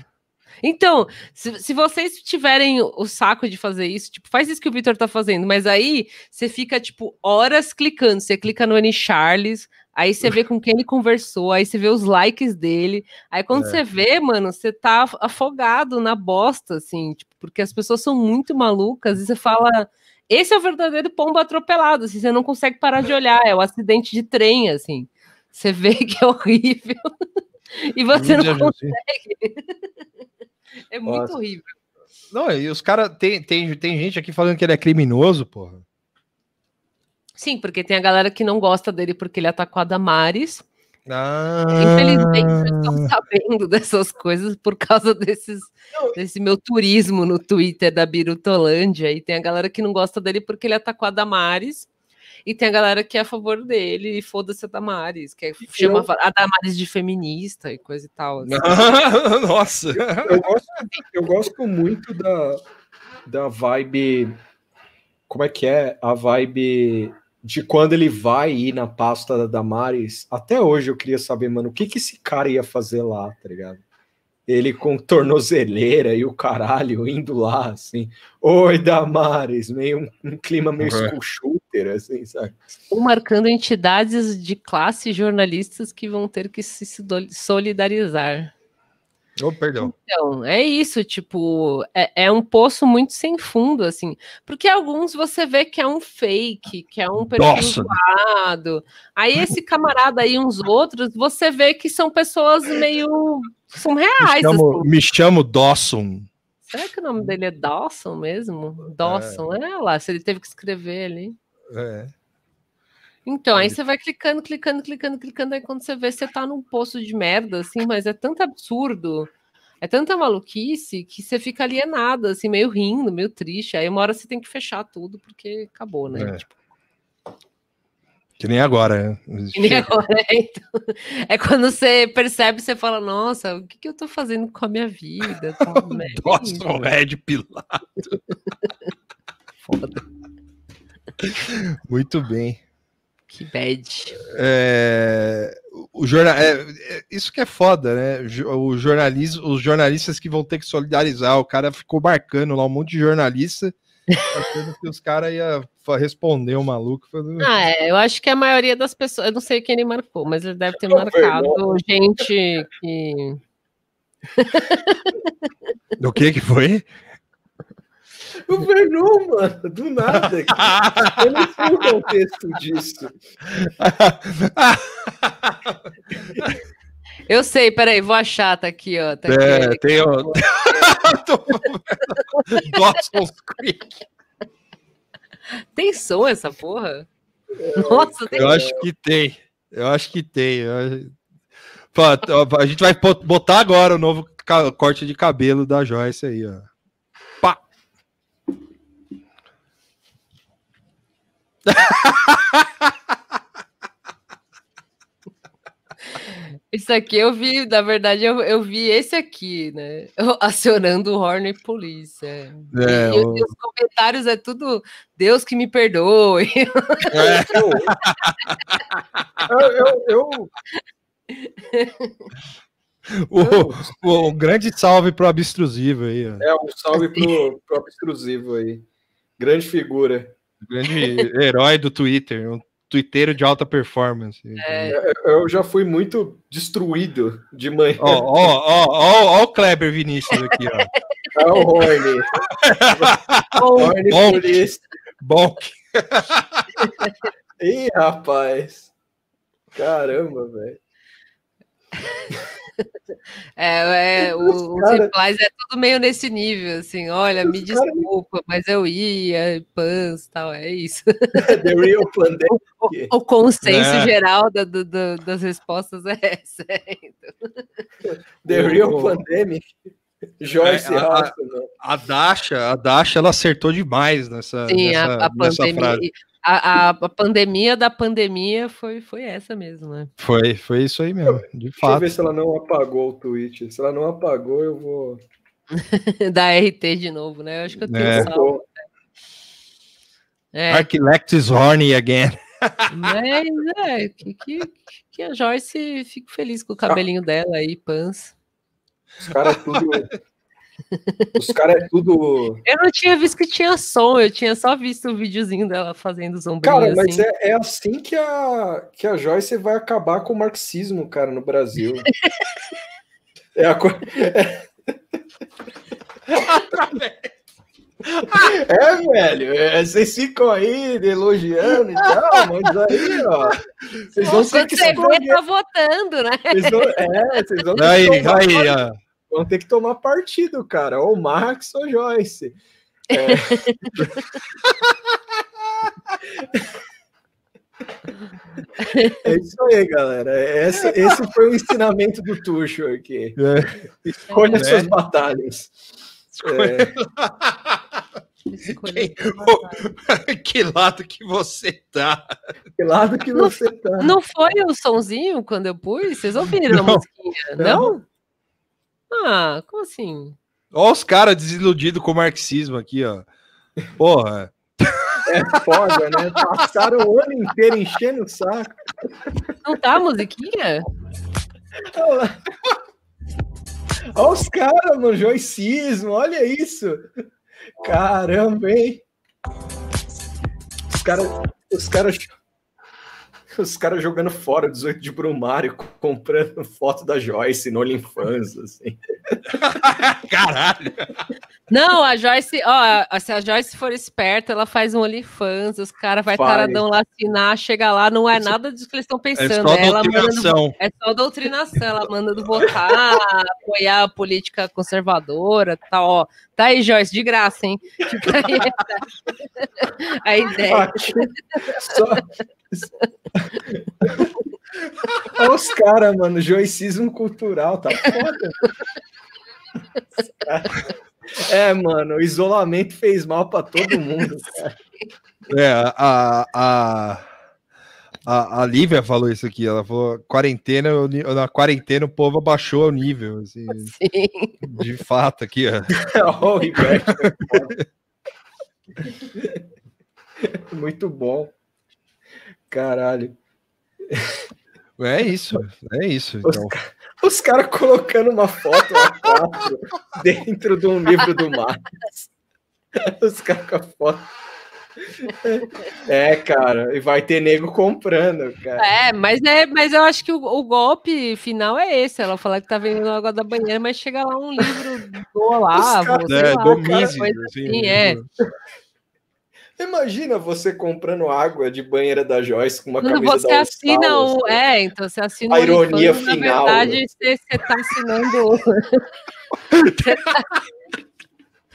Então, se, se vocês tiverem o saco de fazer isso, tipo, faz isso que o Victor tá fazendo, mas aí você fica, tipo, horas clicando. Você clica no N. Charles, aí você vê com quem ele conversou, aí você vê os likes dele. Aí quando É. você vê, mano, você tá af- afogado na bosta, assim, tipo, porque as pessoas são muito malucas e você fala. Esse é o verdadeiro pombo atropelado, assim, você não consegue parar de olhar, é o acidente de trem, assim. Você vê que é horrível e você não consegue. É muito Nossa. horrível. Não, e os caras. Tem, tem, tem gente aqui falando que ele é criminoso, porra. Sim, porque tem a galera que não gosta dele porque ele atacou a Damares. Ah, Infelizmente, eu estou sabendo dessas coisas por causa desses, desse meu turismo no Twitter da Birutolândia. E tem a galera que não gosta dele porque ele atacou a Damares. E tem a galera que é a favor dele e foda-se a Damares, que é, chama a Damares de feminista e coisa e tal. assim. Nossa! Eu gosto, eu gosto muito da, da vibe. Como é que é? A vibe de quando ele vai ir na pasta da Damares. Até hoje eu queria saber, mano, o que, que esse cara ia fazer lá, tá ligado? Ele com tornozeleira e o caralho indo lá, assim. Oi, Damares, meio um, um clima meio Uhum. Shooter, assim, sabe? Estão marcando entidades de classe jornalistas que vão ter que se solidarizar. Oh, perdão. Então, é isso, tipo, é, é um poço muito sem fundo, assim, porque alguns você vê que é um fake, que é um perfil zoado. Aí esse camarada aí, uns outros, você vê que são pessoas meio. são Me reais. chamo, assim. me chamo Dawson. Será que o nome dele é Dawson mesmo? Dawson, é, lá, se ele teve que escrever ali. É. Então, aí você vai clicando, clicando, clicando, clicando, aí quando você vê, você tá num poço de merda, assim, mas é tanto absurdo, é tanta maluquice, que você fica alienado, assim, meio rindo, meio triste. Aí uma hora você tem que fechar tudo, porque acabou, né? É. Tipo, Que nem agora. né? que nem agora, é, então. É quando você percebe, você fala, nossa, o que, que eu tô fazendo com a minha vida? Tal, né? Dawson Red Pilato. Foda. Muito bem. Que bad. É, o jornal, é, é, isso que é foda, né? O jo- O jornalismo, os jornalistas que vão ter que solidarizar. O cara ficou marcando lá um monte de jornalista, achando que os caras iam responder o maluco. falando, Ah, é, eu acho que a maioria das pessoas, eu não sei quem ele marcou, mas ele deve ter Não, marcado gente que. O que que foi? O Vernon, mano, do nada. Eu não sei o contexto disso. Eu sei, peraí, vou achar, tá aqui, ó. Tá É, aqui. tem o. Dawson's Creek. Tem som essa porra? Nossa, tem Eu acho que tem. Eu acho que tem. eu acho- Pô, ó, a gente vai botar agora o novo corte de cabelo da Joyce aí, ó. Pá! Isso aqui eu vi, na verdade, eu, eu vi esse aqui, né? Eu- acionando o Horner Police. É. É, e, o- e os comentários é tudo Deus que me perdoe. Eu, eu, eu- O, o- um grande salve pro abstrusivo aí, ó. é um salve pro, pro abstrusivo aí. Grande figura. Grande herói do Twitter, um twitteiro de alta performance. É. Eu já fui muito destruído de manhã. Ó, ó, ó, ó, o Kleber Vinícius aqui, ó. É o. Horny Bom. Police. Bom, Ih, rapaz. Caramba, velho. É, é, o, os cara- replies é tudo meio nesse nível, assim, olha, me cara- desculpa, mas eu ia, pans e tal, é isso. The Real Pandemic. O consenso É. geral da- do- do- das respostas é essa. então. The O- Real o- Pandemic. Joyce É, a- a- Hasselman. A Dasha, a Dasha, ela acertou demais nessa, Sim, nessa, a, a nessa pandemia. frase. A, a- a pandemia da pandemia foi, foi essa mesmo, né? Foi, foi isso aí mesmo, de Deixa eu fato. ver se ela não apagou o tweet. Se ela não apagou, eu vou. da RT de novo, né? Eu acho que eu tenho É. salvo. É, Arquilectus horny again. mas é, que, que, que a Joyce fico feliz com o cabelinho dela aí, pans. Os caras é tudo. Os caras é tudo. Eu não tinha visto que tinha som, eu tinha só visto o videozinho dela fazendo sombrinha Cara, mas assim. é, é assim que a, que a Joyce vai acabar com o marxismo, cara, no Brasil. é a co... É, velho, é, vocês ficam aí elogiando e tal, mas aí, ó, vocês vão ter que você vê, escolher. tá votando, né? Vocês vão, é, vocês vão ter Aí, que aí, ó. Vão ter que tomar partido, cara, ou Marx ou Joyce. É. É isso aí, galera. Esse, esse foi o ensinamento do Tuxo aqui. É. Escolha É. suas batalhas. É, Escolher que lado que você tá? que lado que Não- você tá? Não foi o sonzinho quando eu pus? Vocês ouviram a Não. musiquinha? Não? Ah, como assim? Ó os caras desiludidos com o marxismo aqui, ó. Porra. É foda, né? Passaram o ano inteiro enchendo o saco. Não tá a musiquinha? Olha lá. Olha os caras, mano, joicismo, olha isso. Caramba, hein? Os caras, os caras, os caras jogando fora 18 de Brumário, comprando foto da Joyce no OnlyFans, assim. Caralho. Não, a Joyce, ó, a- se a Joyce for esperta, ela faz um OnlyFans, os caras vai Faz. taradão lá assinar, chega lá, não é nada disso que eles estão É pensando. só é ela mandando, doutrinação. é só doutrinação, ela mandando votar, apoiar a política conservadora, tá, ó. Tá aí, Joyce, de graça, hein? Fica aí a ideia. Só... Olha os caras, mano, joicismo cultural, tá foda. É, mano, o isolamento fez mal pra todo mundo. cara. É, a, a, a, a Lívia falou isso aqui. Ela falou: quarentena, na quarentena o povo abaixou o nível. assim, Sim. de fato, aqui, ó. Foda. Muito bom. Caralho. É isso, é isso. Os, Então. ca- os caras colocando uma foto A4 dentro de um livro do Marx. Os caras com a foto. É, cara, e vai ter nego comprando, cara. É, mas, é, mas eu acho que o, o golpe final é esse. Ela fala que tá vendendo água da banheira, mas chega lá um livro do Olavo, caras- sei É, lá, do Mises, coisa assim, assim, é. Imagina você comprando água de banheira da Joyce com uma camisa você da assina All o. Stars, É, então você assina A ironia final, Na verdade, né? você, você tá assinando. você tá,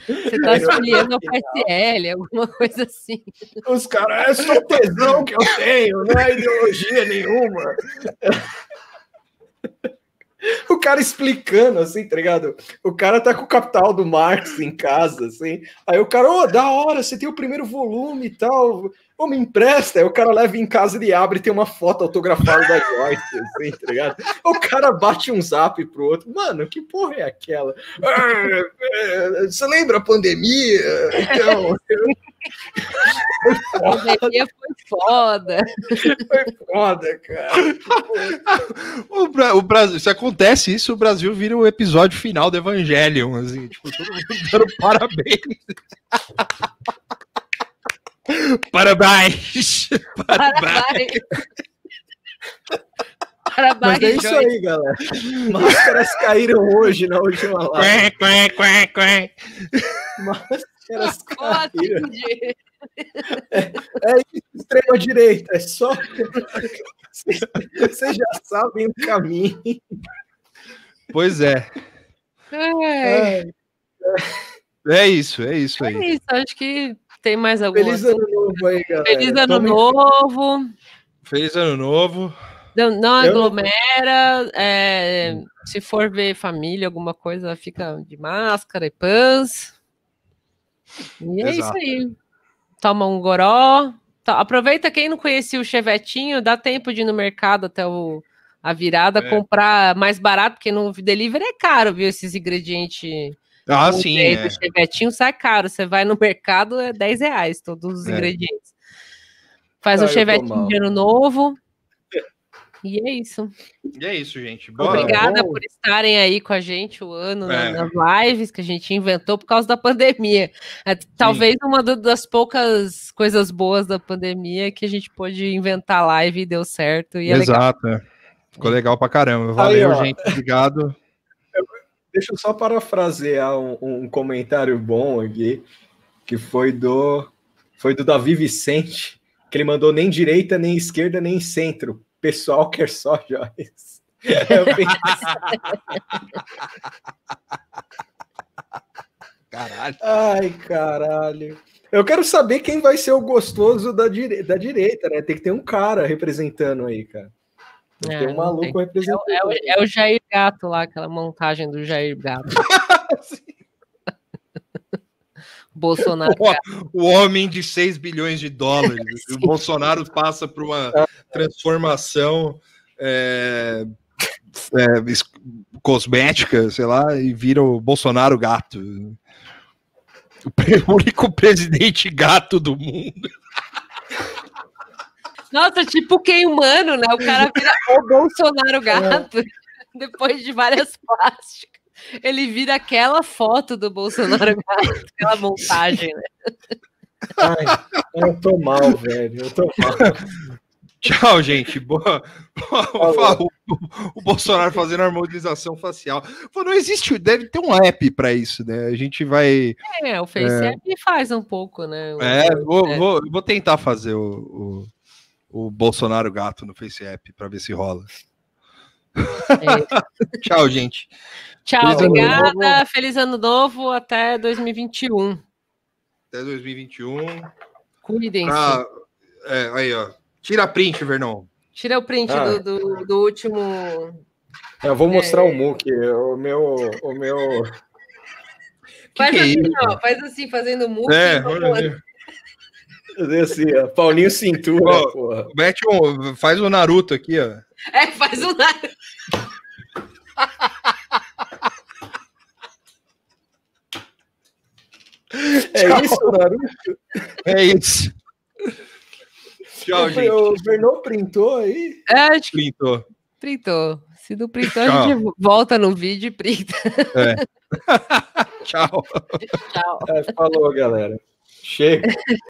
você tá A ironia escolhendo o. PSL, alguma coisa assim. Os caras, é só tesão que eu tenho, não é ideologia nenhuma. O cara explicando, assim, tá ligado? O cara tá com o capital do Marx em casa, assim. Aí o cara, ô, da hora, você tem o primeiro volume e tal. Ô, me empresta. Aí o cara leva em casa, ele abre e tem uma foto autografada da Joyce, assim, tá ligado? O cara bate um zap pro outro. Mano, que porra é aquela? "Ah, é, você lembra a pandemia? Então, A pandemia foi foda. foi foda, cara. O, Bra- o Brasil, se acontece isso, o Brasil vira o episódio final do Evangelion, assim, tipo, todo mundo dando parabéns. Parabéns! Parabéns! Parabéns, Mas é isso aí, galera. Máscaras caíram hoje na última live. Quém, quém, quém, quém. Máscaras caíram. entendi. É isso, extrema direita. É só. Vocês já sabem o caminho. Pois é. É, É isso, é isso aí. é isso, acho que tem mais alguma. Feliz ano novo aí, galera. Feliz ano Tomem- novo. Feliz ano novo. Não, não Eu não- aglomera. é, se for ver família, alguma coisa, fica de máscara e pãs. E é isso Exato. aí. Toma um goró. Tá, aproveita quem não conhecia o chevetinho, dá tempo de ir no mercado até o, a virada, É. comprar mais barato, porque no delivery é caro, viu? Esses ingredientes. Ah, O sim. É. do chevetinho sai caro. Você vai no mercado, é 10 reais todos os É. ingredientes. Faz Ah, um chevetinho de ano novo. E é isso. E é isso, gente. Boa. Obrigada bom. por estarem aí com a gente o ano na- É. nas lives que a gente inventou por causa da pandemia. É, talvez uma das poucas coisas boas da pandemia que a gente pôde inventar live e deu certo. E é legal. Exato. é. Ficou legal pra caramba. Valeu, ó. gente. Obrigado. Deixa eu só parafrasear um, um comentário bom aqui, que foi do foi do Davi Vicente, que ele mandou nem direita, nem esquerda, nem centro. Pessoal quer só joias. Eu pensei, Caralho. Ai, caralho. Eu quero saber quem vai ser o gostoso da, dire... da direita, né? Tem que ter um cara representando aí, cara. Tem que É, ter um maluco tem. representando. É o, é o Jair Gato lá, aquela montagem do Jair Gato. Bolsonaro. O, homem de 6 bilhões de dólares. o Bolsonaro passa por uma transformação é, é, cosmética, sei lá, e vira o Bolsonaro gato. O único presidente gato do mundo. Nossa, tipo quem humano, né? O cara vira o Bolsonaro gato depois de várias plásticas. Ele vira aquela foto do Bolsonaro gato, aquela montagem, né? Ai, eu tô mal, velho. Eu tô mal. Tchau, gente. Boa. O, o Bolsonaro fazendo harmonização facial. Pô, não existe, deve ter um app para isso, né? A gente vai. É, o FaceApp faz um pouco, né? É, vou, vou, vou tentar fazer o, o, o Bolsonaro gato no FaceApp para ver se rola. É. Tchau, gente. Tchau, Feliz ano obrigada. novo. Feliz ano novo até 2021. Até 2021. Cuidem-se. Ah, é, aí, ó. Tira a print, Vernon. Tira o print Ah. do, do, do último. Eu vou mostrar É. o Mook, o meu, o meu. Faz que é assim, isso? ó. Faz assim, fazendo move. É, olha assim, ó, Paulinho cintura, Ó, porra. Mete um, faz o Naruto aqui, ó. É, faz um. É isso, Naruto? É isso. Tchau, O- gente. O Vernon printou aí? É, acho que Printou. printou. Se não printou, a Tchau. gente volta no vídeo e printa. É. Tchau. Tchau. É, falou, galera. Chega.